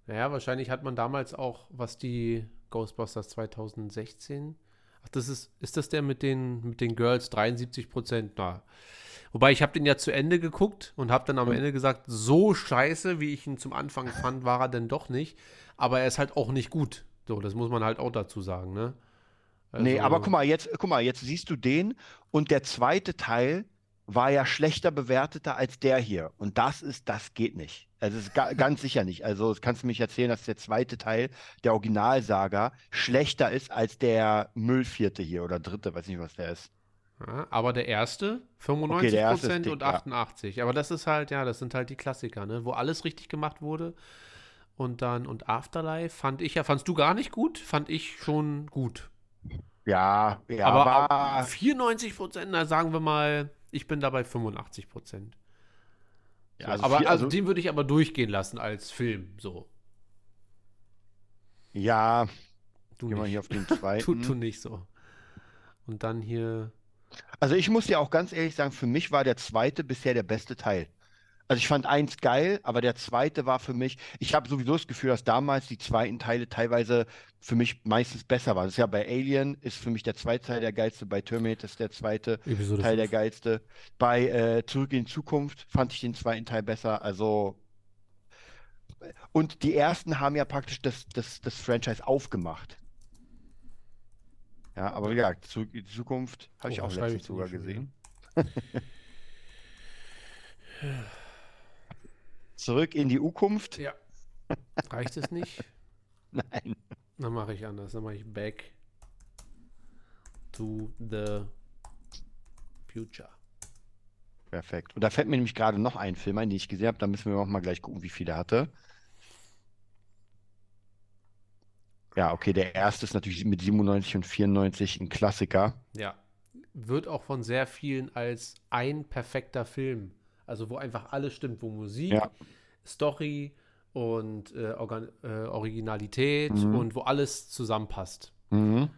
Naja, wahrscheinlich hat man damals auch, was die Ghostbusters 2016. Ach, das ist, ist das der mit den, mit den Girls 73 Prozent? Na. Wobei ich habe den ja zu Ende geguckt und habe dann am Ende gesagt, so scheiße, wie ich ihn zum Anfang fand, war er denn doch nicht. Aber er ist halt auch nicht gut. So, das muss man halt auch dazu sagen, ne? Nee, Also- aber guck mal, jetzt, guck mal, jetzt siehst du den und der zweite Teil war ja schlechter bewerteter als der hier. Und das ist, das geht nicht. Also es ist ga, ganz sicher nicht. Also das kannst du mich erzählen, dass der zweite Teil, der Originalsaga, schlechter ist als der Müllvierte hier oder dritte, weiß nicht, was der ist. Ja, aber der erste 95 der erste Prozent dick, und ja. 88. Aber das ist halt, ja, das sind halt die Klassiker, ne? Wo alles richtig gemacht wurde. Und dann, und Afterlife fand ich ja, fandst du gar nicht gut? Fand ich schon gut. Ja, ja, aber war, 94 Prozent, da sagen wir mal, ich bin dabei 85 Prozent. Ja, also aber vier- also, also- den würde ich aber durchgehen lassen als Film, so. ja, Du gehen wir hier auf den tu, zweiten. tu nicht so. Und dann hier, Also ich muss dir auch ganz ehrlich sagen, für mich war der zweite bisher der beste Teil. Also ich fand eins geil, aber der zweite war für mich, ich habe sowieso das Gefühl, dass damals die zweiten Teile teilweise für mich meistens besser waren. Das ist ja bei Alien ist für mich der zweite Teil der geilste, bei Terminator ist der zweite Episode Teil der fünf. geilste. Bei äh, Zurück in die Zukunft fand ich den zweiten Teil besser. Also und die ersten haben ja praktisch das, das, das Franchise aufgemacht. Ja, aber wie gesagt, Zurück in die Zukunft habe ich Oh, auch was schreibe letztens ich sogar hier schon gesehen. Zurück in die Zukunft? Ja. Reicht es nicht? Nein. Dann mache ich anders. Dann mache ich Back to the Future. Perfekt. Und da fällt mir nämlich gerade noch ein Film ein, den ich gesehen habe. Da müssen wir auch mal gleich gucken, wie viel er hatte. Ja, okay, der erste ist natürlich mit 97 und 94 ein Klassiker. Ja. Wird auch von sehr vielen als ein perfekter Film. Also wo einfach alles stimmt, wo Musik, Ja. Story und äh, Organ äh, Originalität Mhm. und wo alles zusammenpasst. Mhm.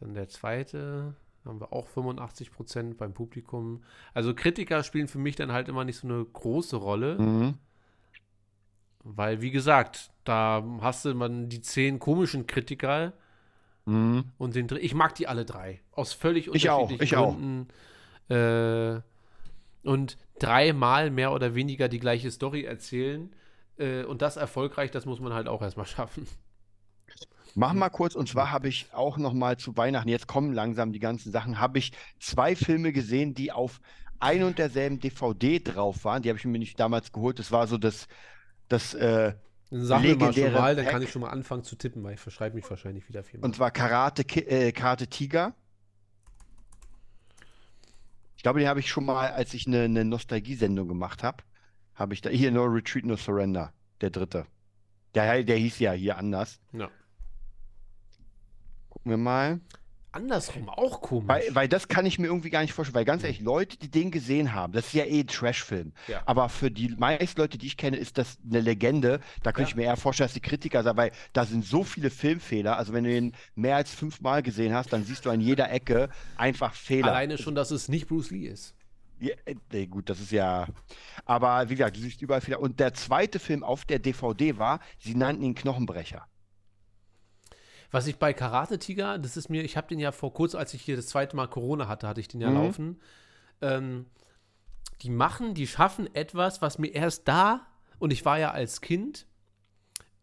Dann der zweite, haben wir auch 85 Prozent beim Publikum. Also Kritiker spielen für mich dann halt immer nicht so eine große Rolle. Mhm. Weil, wie gesagt, da hast du man die zehn komischen Kritiker Mhm. und den Ich mag die alle drei. Aus völlig Ich auch, unterschiedlichen ich auch. Gründen. Äh, und dreimal mehr oder weniger die gleiche Story erzählen. Äh, und das erfolgreich, das muss man halt auch erstmal schaffen. Mach mal kurz, und zwar habe ich auch noch mal zu Weihnachten, jetzt kommen langsam die ganzen Sachen, habe ich zwei Filme gesehen, die auf ein und derselben DVD drauf waren. Die habe ich mir nicht damals geholt. Das war so das, das äh, Sag mir mal schon mal, dann kann ich schon mal anfangen zu tippen, weil ich verschreibe mich wahrscheinlich wieder viermal. Und zwar Karate, äh, Karate Tiger. Ich glaube, den habe ich schon mal, als ich eine, eine Nostalgiesendung gemacht habe, habe ich da hier No Retreat, No Surrender, der dritte. Der, der hieß ja hier anders. ja. Gucken wir mal. Andersrum auch komisch. Weil, weil das kann ich mir irgendwie gar nicht vorstellen. Weil ganz ehrlich, Leute, die den gesehen haben, das ist ja eh ein Trash-Film. Ja. Aber für die meisten Leute, die ich kenne, ist das eine Legende. Da könnte Ja. ich mir eher vorstellen, dass die Kritiker sagen, weil da sind so viele Filmfehler. Also wenn du den mehr als fünfmal gesehen hast, dann siehst du an jeder Ecke einfach Fehler. Alleine schon, dass es nicht Bruce Lee ist. Ja, äh, nee, gut, das ist ja. Aber wie gesagt, du siehst überall Fehler. Und der zweite Film auf der DVD war, sie nannten ihn Knochenbrecher. Was ich bei Karate Tiger, das ist mir, ich habe den ja vor kurz, als ich hier das zweite Mal Corona hatte, hatte ich den ja Mhm. laufen. Ähm, die machen, die schaffen etwas, was mir erst da, und ich war ja als Kind,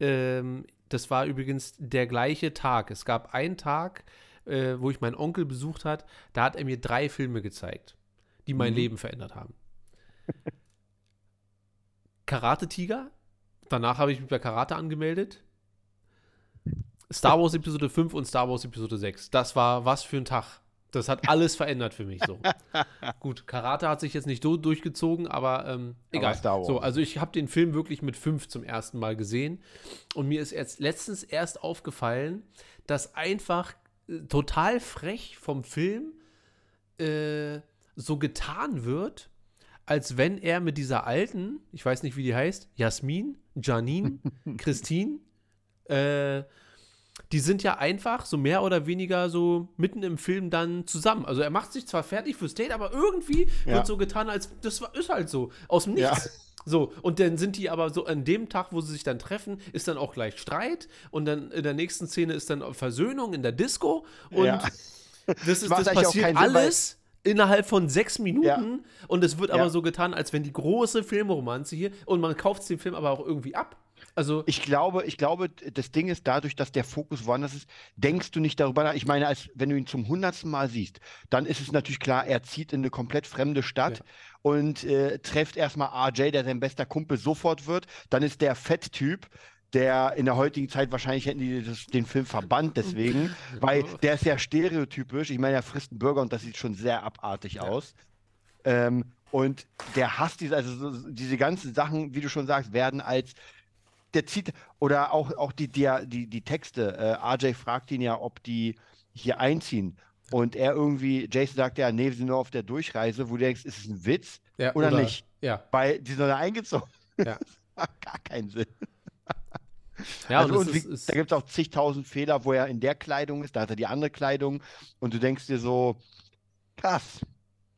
ähm, das war übrigens der gleiche Tag. Es gab einen Tag, äh, wo ich meinen Onkel besucht hat, da hat er mir drei Filme gezeigt, die mein Mhm. Leben verändert haben. Karate Tiger, danach habe ich mich bei Karate angemeldet. Star Wars Episode 5 und Star Wars Episode 6. Das war was für ein Tag. Das hat alles verändert für mich so. Gut, Karate hat sich jetzt nicht so durchgezogen, aber ähm, egal. Wars. So, also ich habe den Film wirklich mit 5 zum ersten Mal gesehen und mir ist jetzt letztens erst aufgefallen, dass einfach äh, total frech vom Film äh, so getan wird, als wenn er mit dieser alten, ich weiß nicht, wie die heißt, Jasmin, Janine, Christine, äh, die sind ja einfach so mehr oder weniger so mitten im Film dann zusammen. Also er macht sich zwar fertig fürs Date, aber irgendwie Ja. wird so getan, als das ist halt so, aus dem Ja. Nichts. So, und dann sind die aber so an dem Tag, wo sie sich dann treffen, ist dann auch gleich Streit und dann in der nächsten Szene ist dann Versöhnung in der Disco und Ja. das, ist, das passiert keinen Sinn, alles innerhalb von sechs Minuten Ja. und es wird aber Ja. so getan, als wenn die große Filmromanze hier und man kauft den Film aber auch irgendwie ab. Also, Ich glaube, ich glaube, das Ding ist dadurch, dass der Fokus woanders ist, denkst du nicht darüber nach. Ich meine, als wenn du ihn zum hundertsten Mal siehst, dann ist es natürlich klar, er zieht in eine komplett fremde Stadt Ja. und äh, trifft erstmal RJ, der sein bester Kumpel sofort wird. Dann ist der Fetttyp, der in der heutigen Zeit wahrscheinlich hätten die das, den Film verbannt deswegen, weil der ist ja stereotypisch. Ich meine, er frisst einen Burger und das sieht schon sehr abartig aus. Ähm, und der hasst diese, also so, diese ganzen Sachen, wie du schon sagst, werden als der zieht, oder auch, auch die, die, die, die Texte. Äh, RJ fragt ihn ja, ob die hier einziehen. Und er irgendwie, Jason sagt ja, nee, wir sind nur auf der Durchreise, wo du denkst, ist es ein Witz? ja, oder nicht? Ja, Weil die sind da eingezogen. Ja. Das macht gar keinen Sinn. ja also, und wie, ist, da gibt es auch zigtausend Fehler, wo er in der Kleidung ist, da hat er die andere Kleidung und du denkst dir so, krass,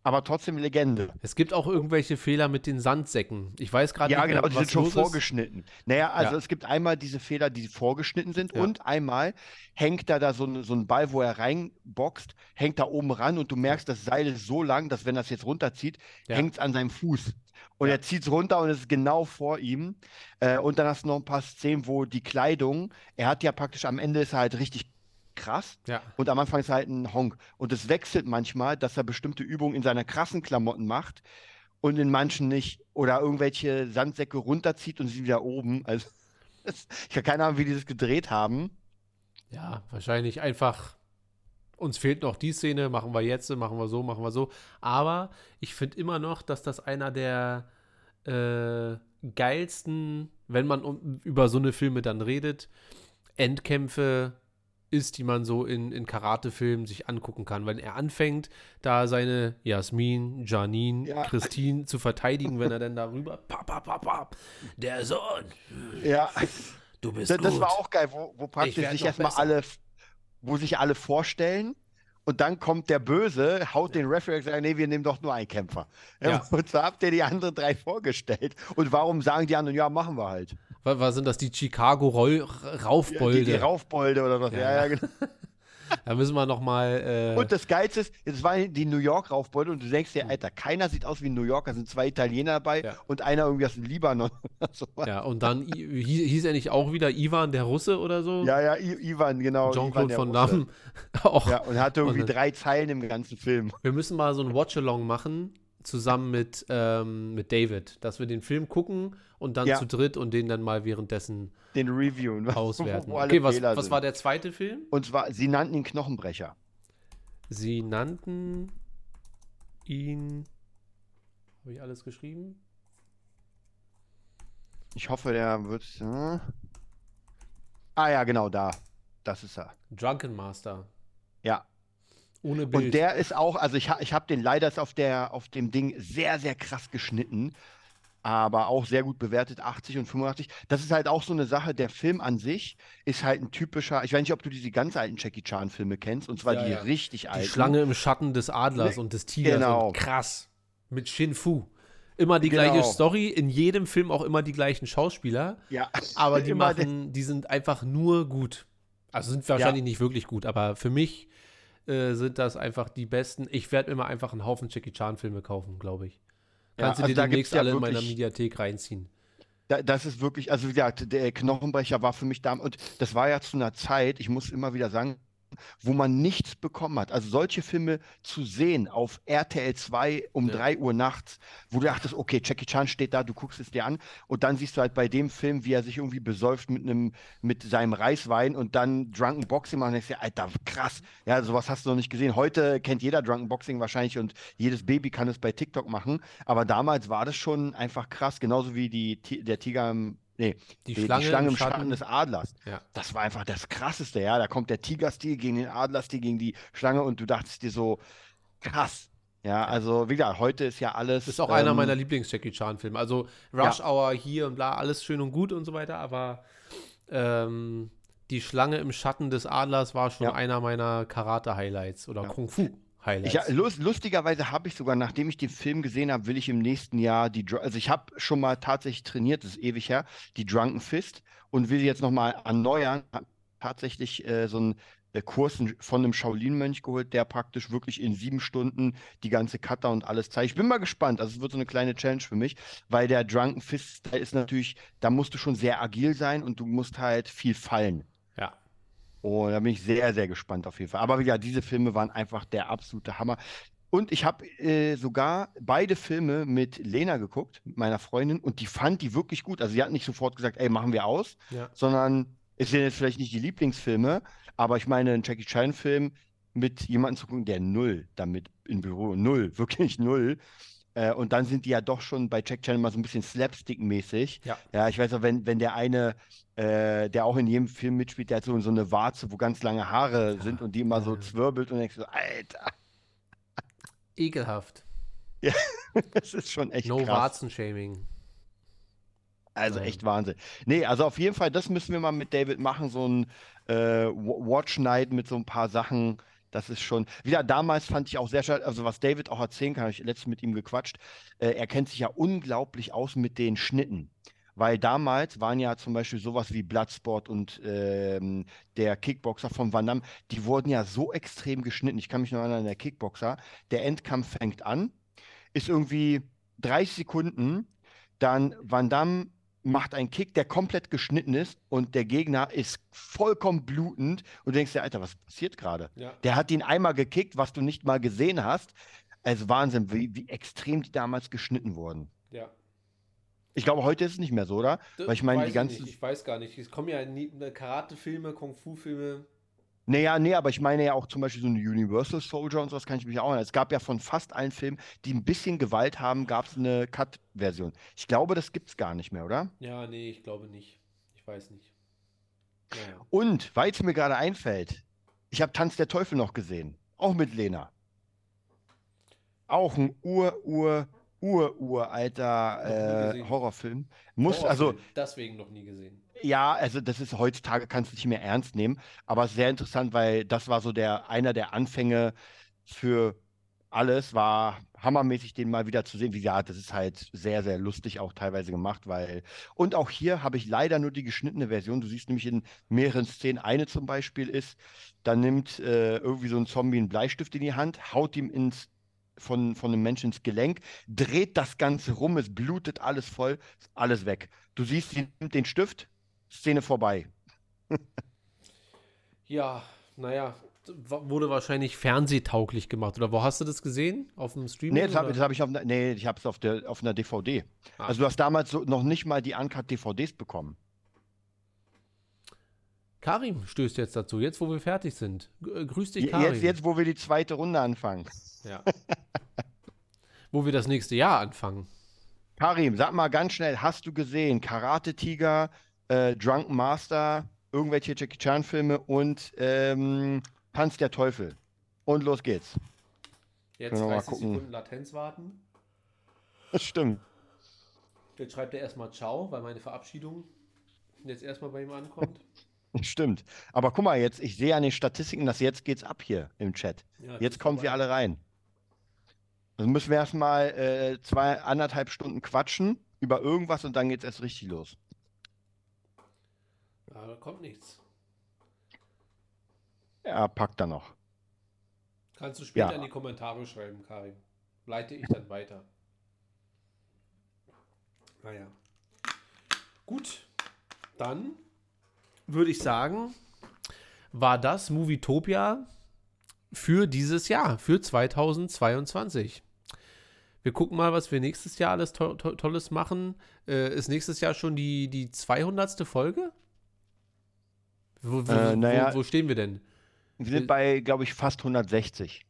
aber trotzdem Legende. es gibt auch irgendwelche Fehler mit den Sandsäcken. Ich weiß gerade Ja, nicht mehr, genau, die was sind schon los ist. vorgeschnitten. Naja, also Ja. es gibt einmal diese Fehler, die vorgeschnitten sind Ja. und einmal hängt da da so, ein- so ein Ball, wo er reinboxt, hängt da oben ran und du merkst, das Seil ist so lang, dass wenn das jetzt runterzieht, Ja. hängt es an seinem Fuß. Und er zieht es runter und es ist genau vor ihm. Äh, und dann hast du noch ein paar Szenen, wo die Kleidung, er hat ja praktisch am Ende ist er halt richtig krass Ja. und am Anfang ist er halt ein Honk. Und es wechselt manchmal, dass er bestimmte Übungen in seiner krassen Klamotten macht und in manchen nicht. Oder irgendwelche Sandsäcke runterzieht und sie wieder oben. Also, das, ich habe keine Ahnung, wie die das gedreht haben. Ja, wahrscheinlich einfach. Uns fehlt noch die Szene, machen wir jetzt, machen wir so, machen wir so. Aber ich finde immer noch, dass das einer der äh, geilsten, wenn man um, über so eine Filme dann redet, Endkämpfe ist, die man so in, in Karate-Filmen sich angucken kann. Wenn er anfängt, da seine Jasmin, Janine, Ja. Christine zu verteidigen, wenn er dann darüber, pap, pap, pap, pap, der Sohn, Ja, du bist das, gut. das war auch geil, wo, wo praktisch sich erstmal alle, wo sich alle vorstellen. Und dann kommt der Böse, haut den Referee und sagt, nee, wir nehmen doch nur einen Kämpfer. Ja. Und so habt ihr die anderen drei vorgestellt. Und warum sagen die anderen, ja, machen wir halt. Was, was sind das, die Chicago Roll Ja, Raufbolde? Die, die Raufbolde oder was. Ja, Ja, ja, genau. da müssen wir noch mal. Äh, Und das Geilste ist, es waren die New York Raufbeute und du denkst dir, Alter, keiner sieht aus wie ein New Yorker, sind zwei Italiener dabei Ja. und einer irgendwie aus dem Libanon oder so. ja, und dann hieß, hieß er nicht auch wieder Ivan der Russe oder so? Ja, ja, I Ivan, genau. Jean-Claude Van Russe. Damme. auch. Ja, und hatte irgendwie Und drei Zeilen im ganzen Film. Wir müssen mal so ein Watch-Along machen, zusammen mit, ähm, mit David, dass wir den Film gucken und dann Ja. zu dritt und den dann mal währenddessen Den Reviewen. auswerten. Okay, was, was war der zweite Film? Und zwar, sie nannten ihn Knochenbrecher. Sie nannten ihn. Habe ich alles geschrieben? Ich hoffe, der wird. Äh... Ah ja, genau, da. Das ist er. Drunken Master. Ja. Ohne Bild. Und der ist auch, also ich, ich habe den leider ist auf, der, auf dem Ding sehr, sehr krass geschnitten, aber auch sehr gut bewertet, 80 und 85. Das ist halt auch so eine Sache, der Film an sich ist halt ein typischer, ich weiß nicht, ob du diese ganz alten Jackie Chan-Filme kennst, und zwar Ja, die ja. richtig Die alten. Schlange im Schatten des Adlers und des Tigers. Genau. Krass. Mit Shin Fu. Immer die gleiche Genau. Story, in jedem Film auch immer die gleichen Schauspieler, Ja, aber die machen, die sind einfach nur gut. Also sind wahrscheinlich nicht wirklich gut, aber für mich äh, sind das einfach die besten. Ich werde immer einfach einen Haufen Jackie Chan Filme kaufen, glaube ich. Ja, Kannst du also dir da gibt's demnächst ja alle in meiner Mediathek reinziehen. Da, das ist wirklich, also wie gesagt, der Knochenbrecher war für mich da und das war ja zu einer Zeit, ich muss immer wieder sagen, wo man nichts bekommen hat. Also solche Filme zu sehen auf RTL 2 um Ja. 3 Uhr nachts, wo du dachtest, okay, Jackie Chan steht da, du guckst es dir an und dann siehst du halt bei dem Film, wie er sich irgendwie besäuft mit einem, mit seinem Reiswein und dann Drunken Boxing macht und denkst dir, Alter, krass. Ja, sowas hast du noch nicht gesehen. Heute kennt jeder Drunken Boxing wahrscheinlich und jedes Baby kann es bei TikTok machen, aber damals war das schon einfach krass, genauso wie die, der Tiger im, nee, Die, die, Schlange, die Schlange im Schatten, Schatten. des Adlers. Ja. Das war einfach das Krasseste, ja. Da kommt der Tigerstil gegen den Adlerstil, gegen die Schlange und du dachtest dir so, krass. Ja, also wie gesagt, heute ist ja alles. Das ist auch einer ähm, meiner Lieblings-Jackie Chan-Filme. Also Rush Hour hier und bla, alles schön und gut und so weiter, aber ähm, die Schlange im Schatten des Adlers war schon Ja. einer meiner Karate-Highlights oder Ja. Kung-Fu. Highlights. Ich, lust, lustigerweise habe ich sogar, nachdem ich den Film gesehen habe, will ich im nächsten Jahr die, also ich habe schon mal tatsächlich trainiert, das ist ewig her, die Drunken Fist und will sie jetzt nochmal erneuern. Tatsächlich äh, so einen äh, Kurs von einem Shaolin-Mönch geholt, der praktisch wirklich in sieben Stunden die ganze Kata und alles zeigt. Ich bin mal gespannt, also es wird so eine kleine Challenge für mich, weil der Drunken Fist ist natürlich, da musst du schon sehr agil sein und du musst halt viel fallen. Und da bin ich sehr, sehr gespannt auf jeden Fall. Aber ja, diese Filme waren einfach der absolute Hammer. Und ich habe äh, sogar beide Filme mit Lena geguckt, mit meiner Freundin, und die fand die wirklich gut. Also sie hat nicht sofort gesagt, ey, machen wir aus, Ja. sondern es sind jetzt vielleicht nicht die Lieblingsfilme, aber ich meine, ein Jackie Chan-Film mit jemandem zu gucken, der null damit in Büro, null, wirklich null. Äh, und dann sind die ja doch schon bei Jack Chan immer so ein bisschen Slapstick-mäßig. Ja. Ja, ich weiß auch, wenn, wenn der eine, äh, der auch in jedem Film mitspielt, der hat so, so eine Warze, wo ganz lange Haare sind und die immer so Ja. zwirbelt und denkst so, Alter, Ekelhaft. das ist schon echt No krass. Warzenshaming. Also Nein. echt Wahnsinn. Nee, also auf jeden Fall, das müssen wir mal mit David machen, so ein äh, Wa- Watch Night mit so ein paar Sachen. Das ist schon, wieder damals fand ich auch sehr schade, also was David auch erzählen kann, habe ich letztens mit ihm gequatscht, äh, er kennt sich ja unglaublich aus mit den Schnitten. Weil damals waren ja zum Beispiel sowas wie Bloodsport und ähm, der Kickboxer von Van Damme, die wurden ja so extrem geschnitten. Ich kann mich noch erinnern, der Kickboxer, der Endkampf fängt an, ist irgendwie 30 Sekunden, dann Van Damme macht einen Kick, der komplett geschnitten ist und der Gegner ist vollkommen blutend und du denkst dir, Alter, was passiert gerade? Ja. Der hat ihn einmal gekickt, was du nicht mal gesehen hast. Also Wahnsinn, wie, wie extrem die damals geschnitten wurden. Ja. Ich glaube, heute ist es nicht mehr so, oder? Weil ich meine, weiß die ganzen. Nicht. Ich weiß gar nicht. Es kommen ja ne, Karate-Filme, Kung-Fu-Filme. Naja, nee, aber ich meine ja auch zum Beispiel so eine Universal Soldier und sowas kann ich mich auch erinnern. Es gab ja von fast allen Filmen, die ein bisschen Gewalt haben, gab es eine Cut-Version. Ich glaube, das gibt es gar nicht mehr, oder? Ja, nee, ich glaube nicht. Ich weiß nicht. Naja. Und, weil es mir gerade einfällt, ich habe Tanz der Teufel noch gesehen. Auch mit Lena. Auch ein ur, ur, ur, uralter Noch nie äh. Horrorfilm. Muss, also, Horrorfilm, Deswegen noch nie gesehen. Ja, also das ist heutzutage kannst du nicht mehr ernst nehmen, aber sehr interessant, weil das war so der einer der Anfänge für alles, war hammermäßig, den mal wieder zu sehen. Wie gesagt, das ist halt sehr, sehr lustig auch teilweise gemacht, weil und auch hier habe ich leider nur die geschnittene Version. Du siehst nämlich in mehreren Szenen, eine zum Beispiel ist, da nimmt äh, irgendwie so ein Zombie einen Bleistift in die Hand, haut ihm ins von, von einem Menschen ins Gelenk, dreht das Ganze rum, es blutet alles voll, alles weg. Du siehst, sie nimmt den Stift, Szene vorbei. Ja, naja, wurde wahrscheinlich fernsehtauglich gemacht. Oder wo hast du das gesehen? Auf dem Streaming? Nee, das habe hab ich auf, einer- nee, ich habe es auf, der, auf einer DVD. Ah. Also du hast damals so noch nicht mal die Uncut-DVDs bekommen. Karim stößt jetzt dazu, jetzt wo wir fertig sind. Äh, grüß dich, Karim. Jetzt, jetzt, wo wir die zweite Runde anfangen. Ja. wo wir das nächste Jahr anfangen. Karim, sag mal ganz schnell, hast du gesehen Karate Tiger, äh, Drunken Master, irgendwelche Jackie Chan Filme und ähm, Tanz der Teufel? Und los geht's. Jetzt Können wir mal 30 gucken. Sekunden Latenz warten. Das stimmt. Jetzt schreibt er erstmal Ciao, weil meine Verabschiedung jetzt erstmal bei ihm ankommt. Stimmt. Aber guck mal, jetzt, ich sehe an den Statistiken, dass jetzt geht's ab hier im Chat. Ja, Jetzt kommen wir alle rein. Also müssen wir erstmal äh, zwei, anderthalb Stunden quatschen über irgendwas und dann geht's erst richtig los. Da kommt nichts. Ja, packt er noch. Kannst du später Ja. in die Kommentare schreiben, Karim. Leite ich dann weiter. Naja. Gut. Dann würde ich sagen, war das Movietopia für dieses Jahr, für 2022. Wir gucken mal, was wir nächstes Jahr alles to to Tolles machen. Äh, ist nächstes Jahr schon die, die 200. Folge? Wo, wo, Äh, naja. wo, wo stehen wir denn? Wir sind bei, glaube ich, fast 160.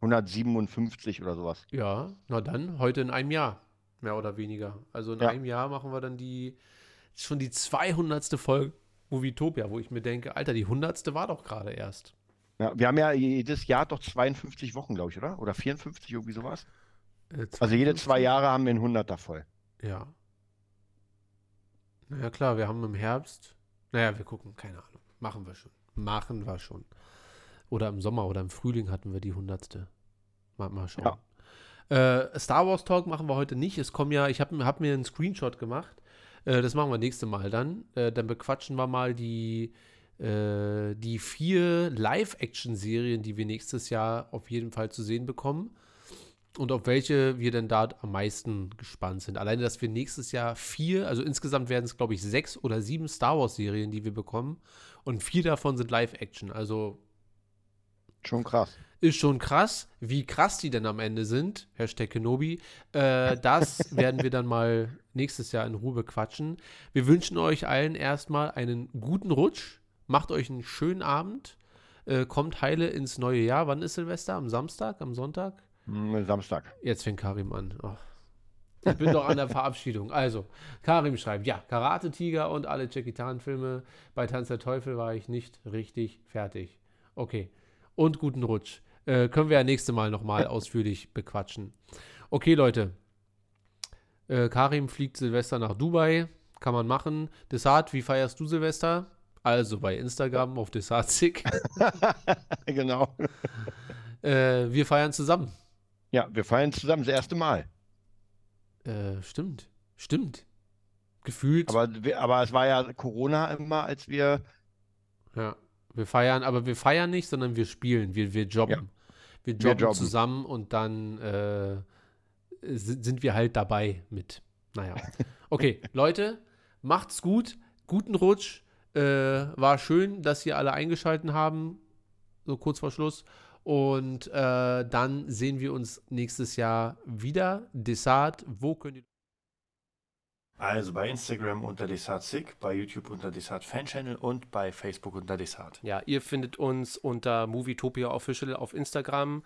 157 oder sowas. Ja, na dann, heute in einem Jahr, mehr oder weniger. Also in Ja. einem Jahr machen wir dann die, schon die 200. Folge Movietopia, wo ich mir denke, Alter, die 100. war doch gerade erst. Ja, wir haben ja jedes Jahr doch 52 Wochen, glaube ich, oder? Oder 54, irgendwie sowas. Äh, Also jede 52? zwei Jahre haben wir einen 100er voll. Ja. Naja, klar, wir haben im Herbst, naja, wir gucken, keine Ahnung. Machen wir schon. Machen wir schon. Oder im Sommer oder im Frühling hatten wir die 100. Mal, mal schauen. Ja. Äh, Star Wars Talk machen wir heute nicht. Es kommen ja, ich habe hab mir einen Screenshot gemacht. Äh, das machen wir nächste Mal dann. Äh, dann bequatschen wir mal die, äh, die vier Live-Action-Serien, die wir nächstes Jahr auf jeden Fall zu sehen bekommen. Und auf welche wir denn da am meisten gespannt sind. Alleine, dass wir nächstes Jahr vier, also insgesamt werden es, glaube ich, sechs oder sieben Star Wars-Serien, die wir bekommen. Und vier davon sind Live-Action. Also. Schon krass. Ist schon krass. Wie krass die denn am Ende sind, Hashtag Kenobi, äh, das werden wir dann mal nächstes Jahr in Ruhe quatschen. Wir wünschen euch allen erstmal einen guten Rutsch. Macht euch einen schönen Abend. Äh, kommt heile ins neue Jahr. Wann ist Silvester? Am Samstag? Am Sonntag? Hm, Samstag. Jetzt fängt Karim an. Oh. Ich bin doch an der Verabschiedung. Also, Karim schreibt, ja, Karate Tiger und alle Jackie Chan-Filme. Bei Tanz der Teufel war ich nicht richtig fertig. Okay. Und guten Rutsch. Äh, können wir ja nächste Mal nochmal ausführlich bequatschen. Okay, Leute. Äh, Karim fliegt Silvester nach Dubai. Kann man machen. Desart, wie feierst du Silvester? Also bei Instagram auf Desartzig. genau. Äh, wir feiern zusammen. Ja, wir feiern zusammen das erste Mal. Äh, stimmt. Stimmt. Gefühlt. Aber, aber es war ja Corona immer, als wir. Ja. Wir feiern, aber wir feiern nicht, sondern wir spielen. Wir, wir jobben. Ja. Wir, jobben wir, jobben zusammen und dann äh, sind wir halt dabei mit. Naja. Okay, Leute, macht's gut. Guten Rutsch. Äh, war schön, dass ihr alle eingeschaltet haben. So kurz vor Schluss. Und äh, dann sehen wir uns nächstes Jahr wieder. Desart, wo könnt ihr. Also bei Instagram unter Desart bei YouTube unter Desart Fan Channel und bei Facebook unter Desart. Ja, ihr findet uns unter Movietopia Official auf Instagram,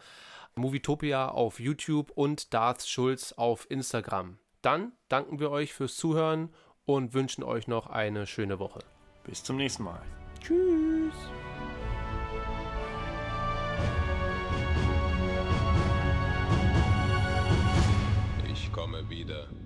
Movietopia auf YouTube und Darth Schulz auf Instagram. Dann danken wir euch fürs Zuhören und wünschen euch noch eine schöne Woche. Bis zum nächsten Mal. Tschüss. Komme wieder.